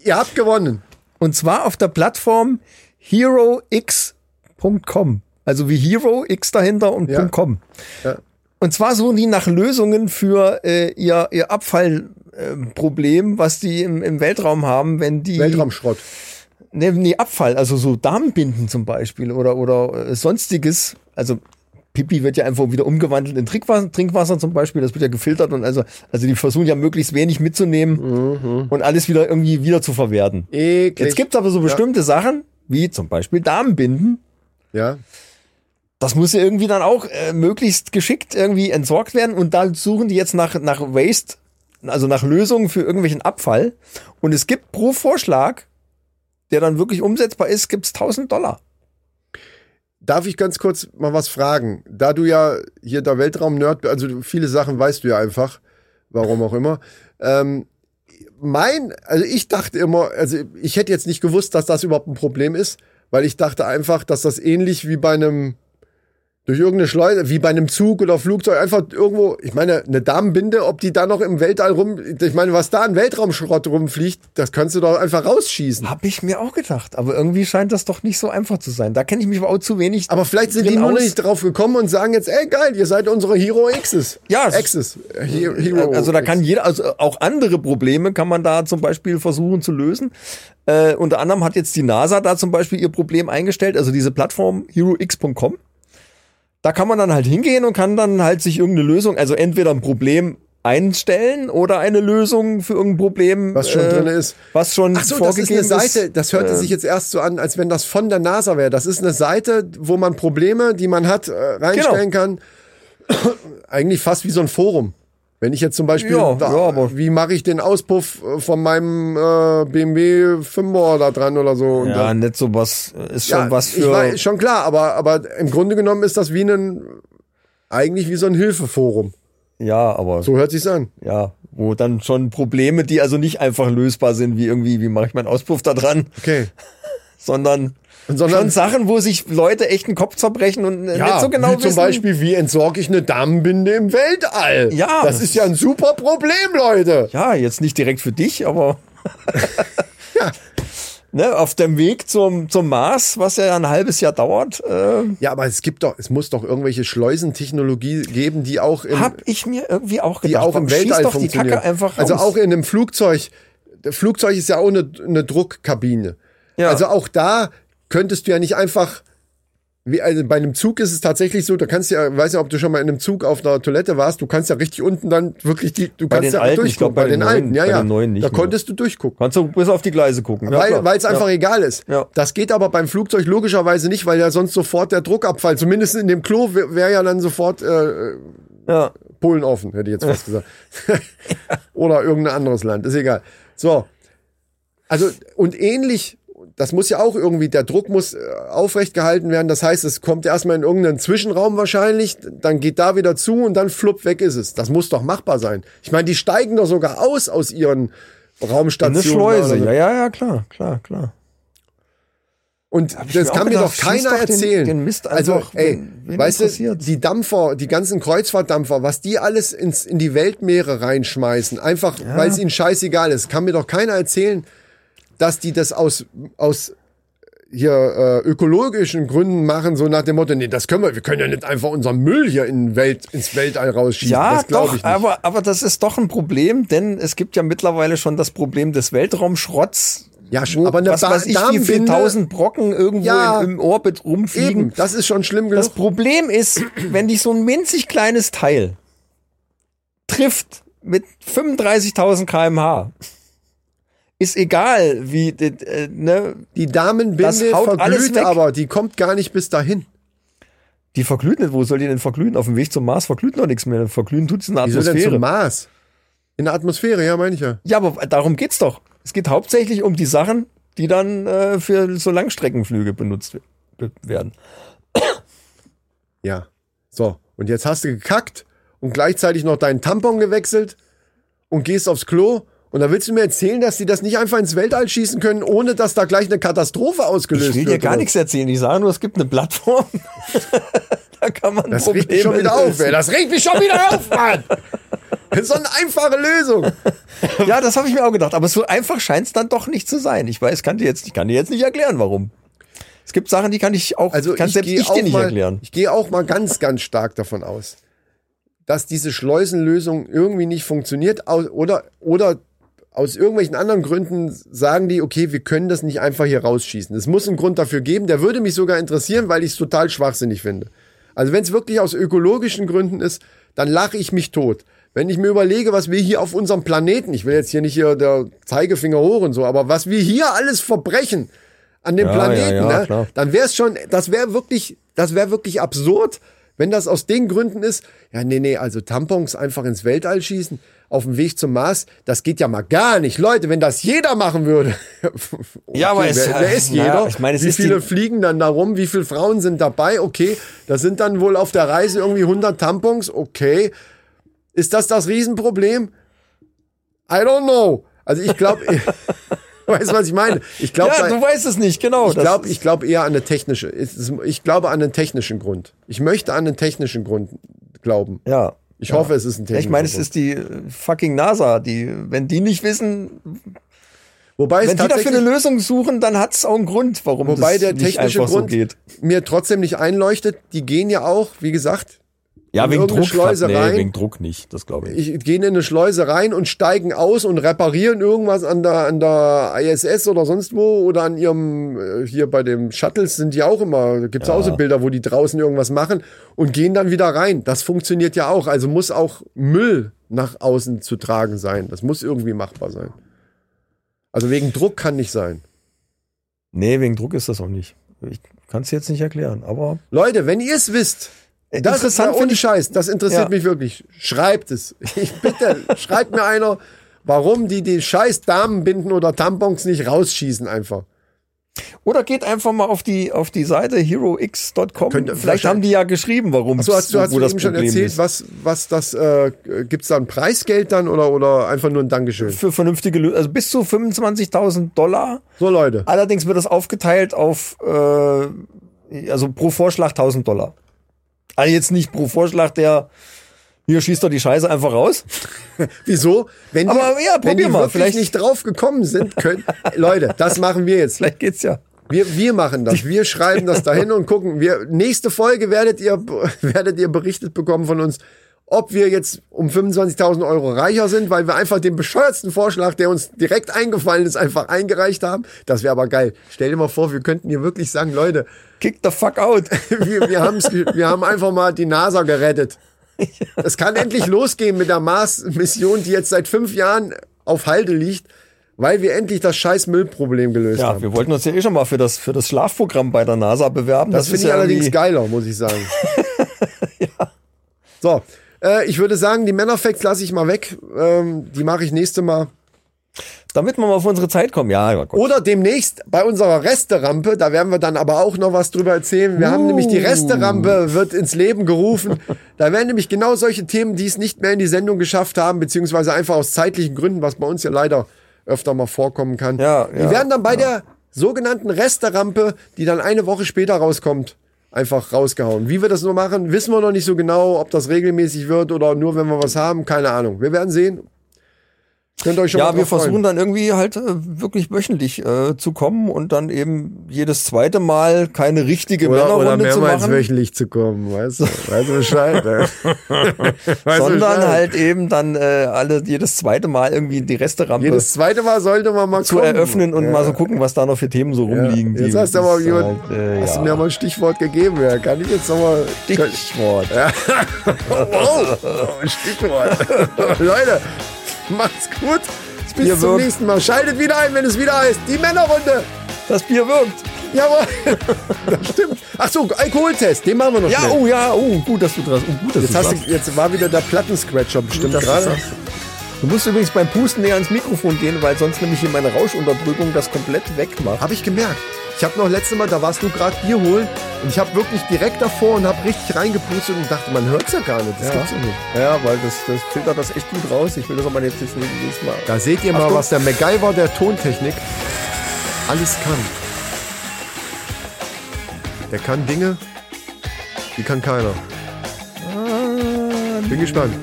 ihr habt gewonnen. Und zwar auf der Plattform herox.com. Also wie Hero, X dahinter und Ja. .com. Ja. Und zwar suchen die nach Lösungen für äh, ihr, ihr Abfallproblem, äh, was die im, im Weltraum haben, wenn die Weltraumschrott. Ne, nee, Abfall, also so Darmbinden zum Beispiel oder, oder äh, sonstiges. Also Pipi wird ja einfach wieder umgewandelt in Trinkwasser, Trinkwasser zum Beispiel, das wird ja gefiltert und also, also die versuchen ja möglichst wenig mitzunehmen und alles wieder irgendwie wieder zu verwerten. Eklig. Jetzt gibt's aber so bestimmte Sachen, wie zum Beispiel Darmbinden. Ja. Das muss ja irgendwie dann auch äh, möglichst geschickt irgendwie entsorgt werden und da suchen die jetzt nach, nach Waste, also nach Lösungen für irgendwelchen Abfall. Und es gibt pro Vorschlag, der dann wirklich umsetzbar ist, gibt's 1000 Dollar. Darf ich ganz kurz mal was fragen? Da du ja hier der Weltraum-Nerd, also du- viele Sachen weißt du ja einfach, warum auch immer. Ähm, mein, also ich dachte immer, also ich hätte jetzt nicht gewusst, dass das überhaupt ein Problem ist, weil ich dachte einfach, dass das ähnlich wie bei einem durch irgendeine Schleuse, wie bei einem Zug oder Flugzeug, einfach irgendwo, ich meine, eine Damenbinde, ob die da noch im Weltall rum, ich meine, was da an Weltraumschrott rumfliegt, das kannst du doch einfach rausschießen. Hab ich mir auch gedacht, aber irgendwie scheint das doch nicht so einfach zu sein. Da kenne ich mich aber auch zu wenig. Aber vielleicht sind die nur noch aus. nicht drauf gekommen und sagen jetzt, ey geil, ihr seid unsere Hero X's. Ja, X's. Äh, Hero, Hero Also da kann jeder, also auch andere Probleme kann man da zum Beispiel versuchen zu lösen. Äh, unter anderem hat jetzt die NASA da zum Beispiel ihr Problem eingestellt, also diese Plattform herox.com. Da kann man dann halt hingehen und kann dann halt sich irgendeine Lösung, also entweder ein Problem einstellen oder eine Lösung für irgendein Problem, Was schon drin ist. was schon Ach so, das ist vorgegeben eine Seite, das hörte Äh, sich jetzt erst so an, als wenn das von der NASA wäre. Das ist eine Seite, wo man Probleme, die man hat, äh, reinstellen kann. [COUGHS] Eigentlich fast wie so ein Forum. Wenn ich jetzt zum Beispiel, Ja, da, ja, wie mache ich den Auspuff äh, von meinem äh, BMW 5er da dran oder so? Und ja, dann, nicht so was, ist schon ja, was ich für. weiß, schon klar, aber, aber im Grunde genommen ist das wie ein, eigentlich wie so ein Hilfeforum. ja, aber So hört sich's an. ja, wo dann schon Probleme, die also nicht einfach lösbar sind, wie irgendwie, wie mache ich meinen Auspuff da dran, Okay. [LAUGHS] sondern, Sondern- schon Sachen, wo sich Leute echt den Kopf zerbrechen und äh, Ja, nicht so genau wie wissen. zum Beispiel, wie entsorge ich eine Damenbinde im Weltall? Ja. Das ist ja ein super Problem, Leute. Ja, jetzt nicht direkt für dich, aber [LAUGHS] Ja. ne, auf dem Weg zum, zum Mars, was ja ein halbes Jahr dauert, äh, Ja, aber es gibt doch, es muss doch irgendwelche Schleusentechnologie geben, die auch im, hab ich mir irgendwie auch die gedacht. auch im Weltall doch die funktionieren. Kacke einfach raus. also auch in einem Flugzeug. Das Flugzeug ist ja auch eine, eine Druckkabine. Ja. Also auch da könntest du ja nicht einfach wie, also bei einem Zug ist es tatsächlich so, da kannst du ja, weiß ja, ob du schon mal in einem Zug auf einer Toilette warst, du kannst ja richtig unten dann wirklich die, du kannst den ja alten, durchgucken. glaub, bei den neuen- ja, bei ja. den neuen nicht da mehr. konntest du durchgucken. Kannst du bis auf die Gleise gucken. Ja, weil es einfach ja. egal ist. Ja. Das geht aber beim Flugzeug logischerweise nicht, weil ja sonst sofort der Druckabfall, zumindest in dem Klo wäre wär ja dann sofort äh, Ja. Polen offen, hätte ich jetzt fast gesagt. [LAUGHS] Oder irgendein anderes Land, ist egal. So. Also, und ähnlich, das muss ja auch irgendwie, der Druck muss äh, aufrecht gehalten werden. Das heißt, es kommt erstmal in irgendeinen Zwischenraum wahrscheinlich, dann geht da wieder zu und dann flupp weg ist es. Das muss doch machbar sein. Ich meine, die steigen doch sogar aus aus ihren Eine Raumstationen. Schleuse, oder so. ja, ja, ja, klar, klar, klar. Und das mir kann mir gedacht, doch keiner doch den- erzählen. den Mist also, ey, wen- weißt du, die Dampfer, die ganzen Kreuzfahrtdampfer, was die alles ins, in die Weltmeere reinschmeißen, einfach weil es ihnen scheißegal ist, kann mir doch keiner erzählen, dass die das aus, aus hier äh, ökologischen Gründen machen, so nach dem Motto, nee, das können wir, wir können ja nicht einfach unseren Müll hier in Welt, ins Weltall rausschießen. Ja, das glaube doch, ich nicht. aber, aber das ist doch ein Problem, denn es gibt ja mittlerweile schon das Problem des Weltraumschrotts. Ja, wo, aber eine was weiß ich, wie viel tausend Brocken irgendwo Ja. in, im Orbit rumfliegen. Eben, das ist schon schlimm genug. Das Problem ist, wenn dich so ein winzig kleines Teil trifft mit 35.000 kmh, ist egal, wie, äh, ne, Die Damenbinde verglüht aber, die kommt gar nicht bis dahin. die verglüht nicht. Wo soll die denn verglühen? Auf dem Weg zum Mars verglüht noch nichts mehr. Verglühen tut's in der Wieso denn Atmosphäre. zum Mars? In der Atmosphäre, ja, meine ich ja. Ja, aber darum geht's doch. Es geht hauptsächlich um die Sachen, die dann äh, für so Langstreckenflüge benutzt we- werden. [COUGHS] Ja. So, und jetzt hast du gekackt und gleichzeitig noch deinen Tampon gewechselt und gehst aufs Klo. Und da willst du mir erzählen, dass die das nicht einfach ins Weltall schießen können, ohne dass da gleich eine Katastrophe ausgelöst Ich will wird? dir gar oder? nichts erzählen. Ich sage nur, es gibt eine Plattform. [LAUGHS] da kann man Das regt mich schon wieder auf, lösen. ey. Das regt mich schon wieder auf, Mann! Das ist so eine einfache Lösung. Ja, das habe ich mir auch gedacht. Aber so einfach scheint es dann doch nicht zu sein. Ich weiß, kann dir jetzt, ich kann dir jetzt nicht erklären, warum. Es gibt Sachen, die kann ich auch, Also kann ich selbst ich auch dir nicht mal, erklären. Ich gehe auch mal ganz, ganz stark davon aus, dass diese Schleusenlösung irgendwie nicht funktioniert oder, oder aus irgendwelchen anderen Gründen sagen die, okay, wir können das nicht einfach hier rausschießen. Es muss einen Grund dafür geben. Der würde mich sogar interessieren, weil ich es total schwachsinnig finde. Also wenn es wirklich aus ökologischen Gründen ist, dann lache ich mich tot. Wenn ich mir überlege, was wir hier auf unserem Planeten, ich will jetzt hier nicht hier der Zeigefinger hoch und so, aber was wir hier alles verbrechen an dem Ja, Planeten, ja, ja, ne, dann wäre es schon, das wäre wirklich, das wäre wirklich absurd, wenn das aus den Gründen ist. Ja, nee, nee, also Tampons einfach ins Weltall schießen, auf dem Weg zum Mars, das geht ja mal gar nicht. Leute, wenn das jeder machen würde. [LAUGHS] Ja, aber es- wer, wer ist [LAUGHS] jeder? ich meine, es wie ist viele fliegen dann da rum? Wie viele Frauen sind dabei? Okay, das sind dann wohl auf der Reise irgendwie 100 Tampons. Okay. Ist das das Riesenproblem? I don't know. Also ich glaube, [LAUGHS] weißt du, was ich meine? Ich glaube, Ja, du weißt es nicht, genau. ich glaube, ich glaube eher an eine technische. Ich glaube an einen technischen Grund. Ich möchte an einen technischen Grund glauben. ja. Ich hoffe, es ist ein technischer Ich meine, es ist die fucking NASA, die, wenn die nicht wissen, Wobei es wenn die dafür eine Lösung suchen, dann hat es auch einen Grund, warum wobei das der nicht technische einfach Grund so geht. mir trotzdem nicht einleuchtet. Die gehen ja auch, wie gesagt, Ja, wegen Druck. Schleuse nee, rein. wegen Druck nicht, das glaube ich. ich gehen in eine Schleuse rein und steigen aus und reparieren irgendwas an der, an der ISS oder sonst wo oder an ihrem, äh, hier bei dem Shuttles sind die auch immer, da gibt's auch so Bilder, wo die draußen irgendwas machen und gehen dann wieder rein. Das funktioniert ja auch. Also muss auch Müll nach außen zu tragen sein. Das muss irgendwie machbar sein. Also wegen Druck kann nicht sein. Nee, wegen Druck ist das auch nicht. Ich kann es jetzt nicht erklären, aber Leute, wenn ihr es wisst, das ist Interessant ja ohne finde ich- Scheiß, das interessiert Ja. mich wirklich. Schreibt es. [LAUGHS] Ich bitte, schreibt mir einer, warum die die scheiß Damenbinden oder Tampons nicht rausschießen einfach. Oder geht einfach mal auf die, auf die Seite herox.com. Könnte- Vielleicht haben die ja geschrieben, warum Achso, hast du hast wo das eben schon erzählt, ist. was, was das, äh, gibt's da ein Preisgeld dann oder, oder einfach nur ein Dankeschön? Für vernünftige Lösungen. Also bis zu 25.000 Dollar. So Leute, Allerdings wird das aufgeteilt auf, äh, also pro Vorschlag 1000 Dollar. Also jetzt nicht pro Vorschlag, der hier schießt doch die Scheiße einfach raus. [LAUGHS] wieso? Wenn die, Aber ja, wenn die mal, wirklich vielleicht- nicht drauf gekommen sind, können, [LAUGHS] Leute, das machen wir jetzt. Vielleicht geht's ja. Wir, wir machen das. Wir schreiben das dahin und gucken. Wir, nächste Folge werdet ihr, [LAUGHS] werdet ihr berichtet bekommen von uns, ob wir jetzt um 25.000 Euro reicher sind, weil wir einfach den bescheuertsten Vorschlag, der uns direkt eingefallen ist, einfach eingereicht haben. Das wäre aber geil. Stell dir mal vor, wir könnten hier wirklich sagen, Leute, Kick the fuck out. [LAUGHS] wir, wir, haben's, wir haben einfach mal die NASA gerettet. Es kann endlich losgehen mit der Mars-Mission, die jetzt seit fünf Jahren auf Halde liegt, weil wir endlich das scheiß Müllproblem gelöst Ja, haben. wir wollten uns ja eh schon mal für das, für das Schlafprogramm bei der NASA bewerben. Das, finde ist ich ja allerdings geiler, muss ich sagen. [LAUGHS] So, äh, ich würde sagen, die Männerfacts lasse ich mal weg. Ähm, die mache ich nächste Mal. Damit wir mal auf unsere Zeit kommen. Ja, ja. Oder demnächst bei unserer Resterampe, da werden wir dann aber auch noch was drüber erzählen. Wir haben nämlich die Resterampe, wird ins Leben gerufen. Da werden nämlich genau solche Themen, die es nicht mehr in die Sendung geschafft haben, beziehungsweise einfach aus zeitlichen Gründen, was bei uns ja leider öfter mal vorkommen kann. Ja, die ja, werden dann bei der sogenannten Resterampe, die dann eine Woche später rauskommt, einfach rausgehauen. Wie wir das nur machen, wissen wir noch nicht so genau, ob das regelmäßig wird oder nur, wenn wir was haben, keine Ahnung. Wir werden sehen. Könnt ihr euch schon Ja, mal wir versuchen dann irgendwie halt äh, wirklich wöchentlich äh, zu kommen und dann eben jedes zweite Mal keine richtige Männerrunde zu machen, wöchentlich zu kommen, weißt du? Weißt du Bescheid? ne? [LAUGHS] weißt du sondern Bescheid? halt eben dann äh, alle jedes zweite Mal irgendwie die Resterampe Jedes zweite Mal sollte man mal zu kommen. eröffnen und ja. mal so gucken, was da noch für Themen so rumliegen. Jetzt hast du aber jemand, halt, äh, hast du ja. mir mal ein Stichwort gegeben, ja. Kann ich jetzt nochmal. Stichwort. [LAUGHS] Wow, oh, Stichwort. [LAUGHS] Leute, [LAUGHS] macht's gut. Bis Bier zum wirkt. nächsten Mal. Schaltet wieder ein, wenn es wieder heißt. Die Männerrunde. Das Bier wirkt. Jawohl. [LAUGHS] Das stimmt. Ach so, Alkoholtest. Den machen wir noch Ja, schnell. oh ja, oh, gut, dass du dran. Oh, gut, dass Jetzt, du hast du, jetzt war wieder der Plattenscratcher bestimmt gerade. Du musst übrigens beim Pusten näher ans Mikrofon gehen, weil sonst nämlich hier meine Rauschunterdrückung das komplett wegmacht. Habe ich gemerkt. Ich habe noch letzte Mal, da warst du gerade Bier holen und ich habe wirklich direkt davor und habe richtig reingepustet und dachte, man hört's ja gar nicht. Das Ja. gibt's ja nicht. Ja, weil das, das filtert das echt gut raus. Ich will das aber jetzt nicht nächstes Mal. Da seht ihr mal, Achtung. was der MacGyver der Tontechnik alles kann. Der kann Dinge, die kann keiner. Bin gespannt.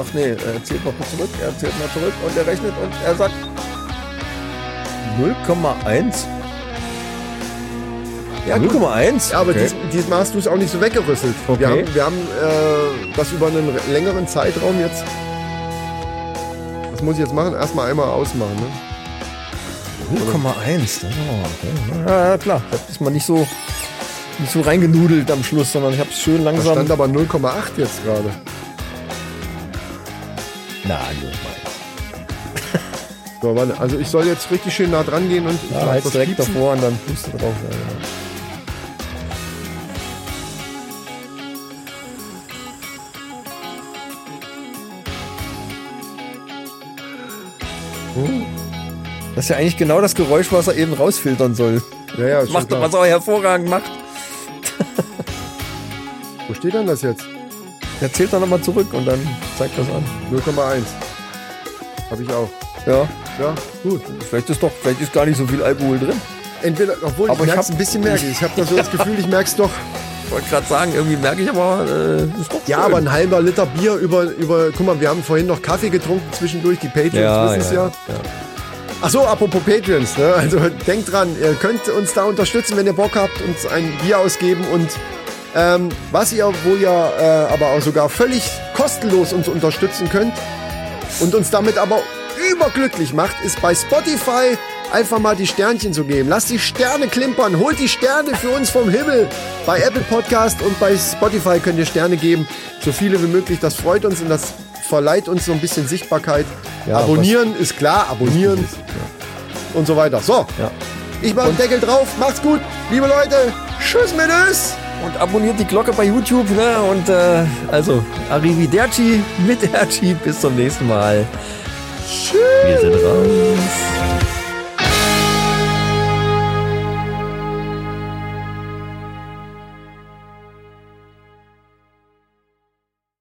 Ach nee, er zählt noch mal zurück, er zählt mal zurück und er rechnet und er sagt 0,1. Ja, gut. 0,1? Ja, aber okay. dies, diesmal hast du es auch nicht so weggerüsselt. Okay. Wir haben, wir haben äh, das über einen längeren Zeitraum jetzt. Was muss ich jetzt machen? Erstmal einmal ausmachen. Ne? 0,1. Oh, okay. Ja, ja, klar. Ich habe diesmal nicht so, nicht so reingenudelt am Schluss, sondern ich habe es schön Da langsam. stand aber 0,8 jetzt gerade. Na, 0,1. So. Also ich soll jetzt richtig schön nah dran gehen und ich Ja, halt das direkt davor und dann puste drauf. Ja, genau. Das ist ja eigentlich genau das Geräusch, was er eben rausfiltern soll. Ja, ja, Macht doch, was er hervorragend macht. Wo steht denn das jetzt? Er zählt dann nochmal zurück und dann zeigt das an. 0,1. Habe ich auch. Ja, Ja, gut. vielleicht ist doch, vielleicht ist gar nicht so viel Alkohol drin. Entweder, obwohl Aber ich ich merk's hab- ein bisschen merke. Ich habe da so [LAUGHS] das Gefühl, ich merk's doch. Ich wollte gerade sagen, irgendwie merke ich aber, äh, ist doch Ja, schön. aber ein halber Liter Bier über, über, guck mal, wir haben vorhin noch Kaffee getrunken zwischendurch, die Patreons ja, wissen es ja, ja. ja. Ach so, apropos Patreons, ne? also denkt dran, ihr könnt uns da unterstützen, wenn ihr Bock habt, uns ein Bier ausgeben und Ähm, was ihr, wo ihr äh, aber auch sogar völlig kostenlos uns unterstützen könnt und uns damit aber überglücklich macht, ist bei Spotify einfach mal die Sternchen zu geben. Lasst die Sterne klimpern, holt die Sterne für uns vom Himmel. Bei Apple Podcast und bei Spotify könnt ihr Sterne geben, so viele wie möglich. Das freut uns und das verleiht uns so ein bisschen Sichtbarkeit. Ja, abonnieren ist klar, abonnieren und so weiter. So, Ja. ich mache den Deckel drauf. Macht's gut, liebe Leute. Tschüss mit es. Und abonniert die Glocke bei YouTube. Ne? Und äh, also, Arrivederci mit Erci. Bis zum nächsten Mal. Wir sind raus.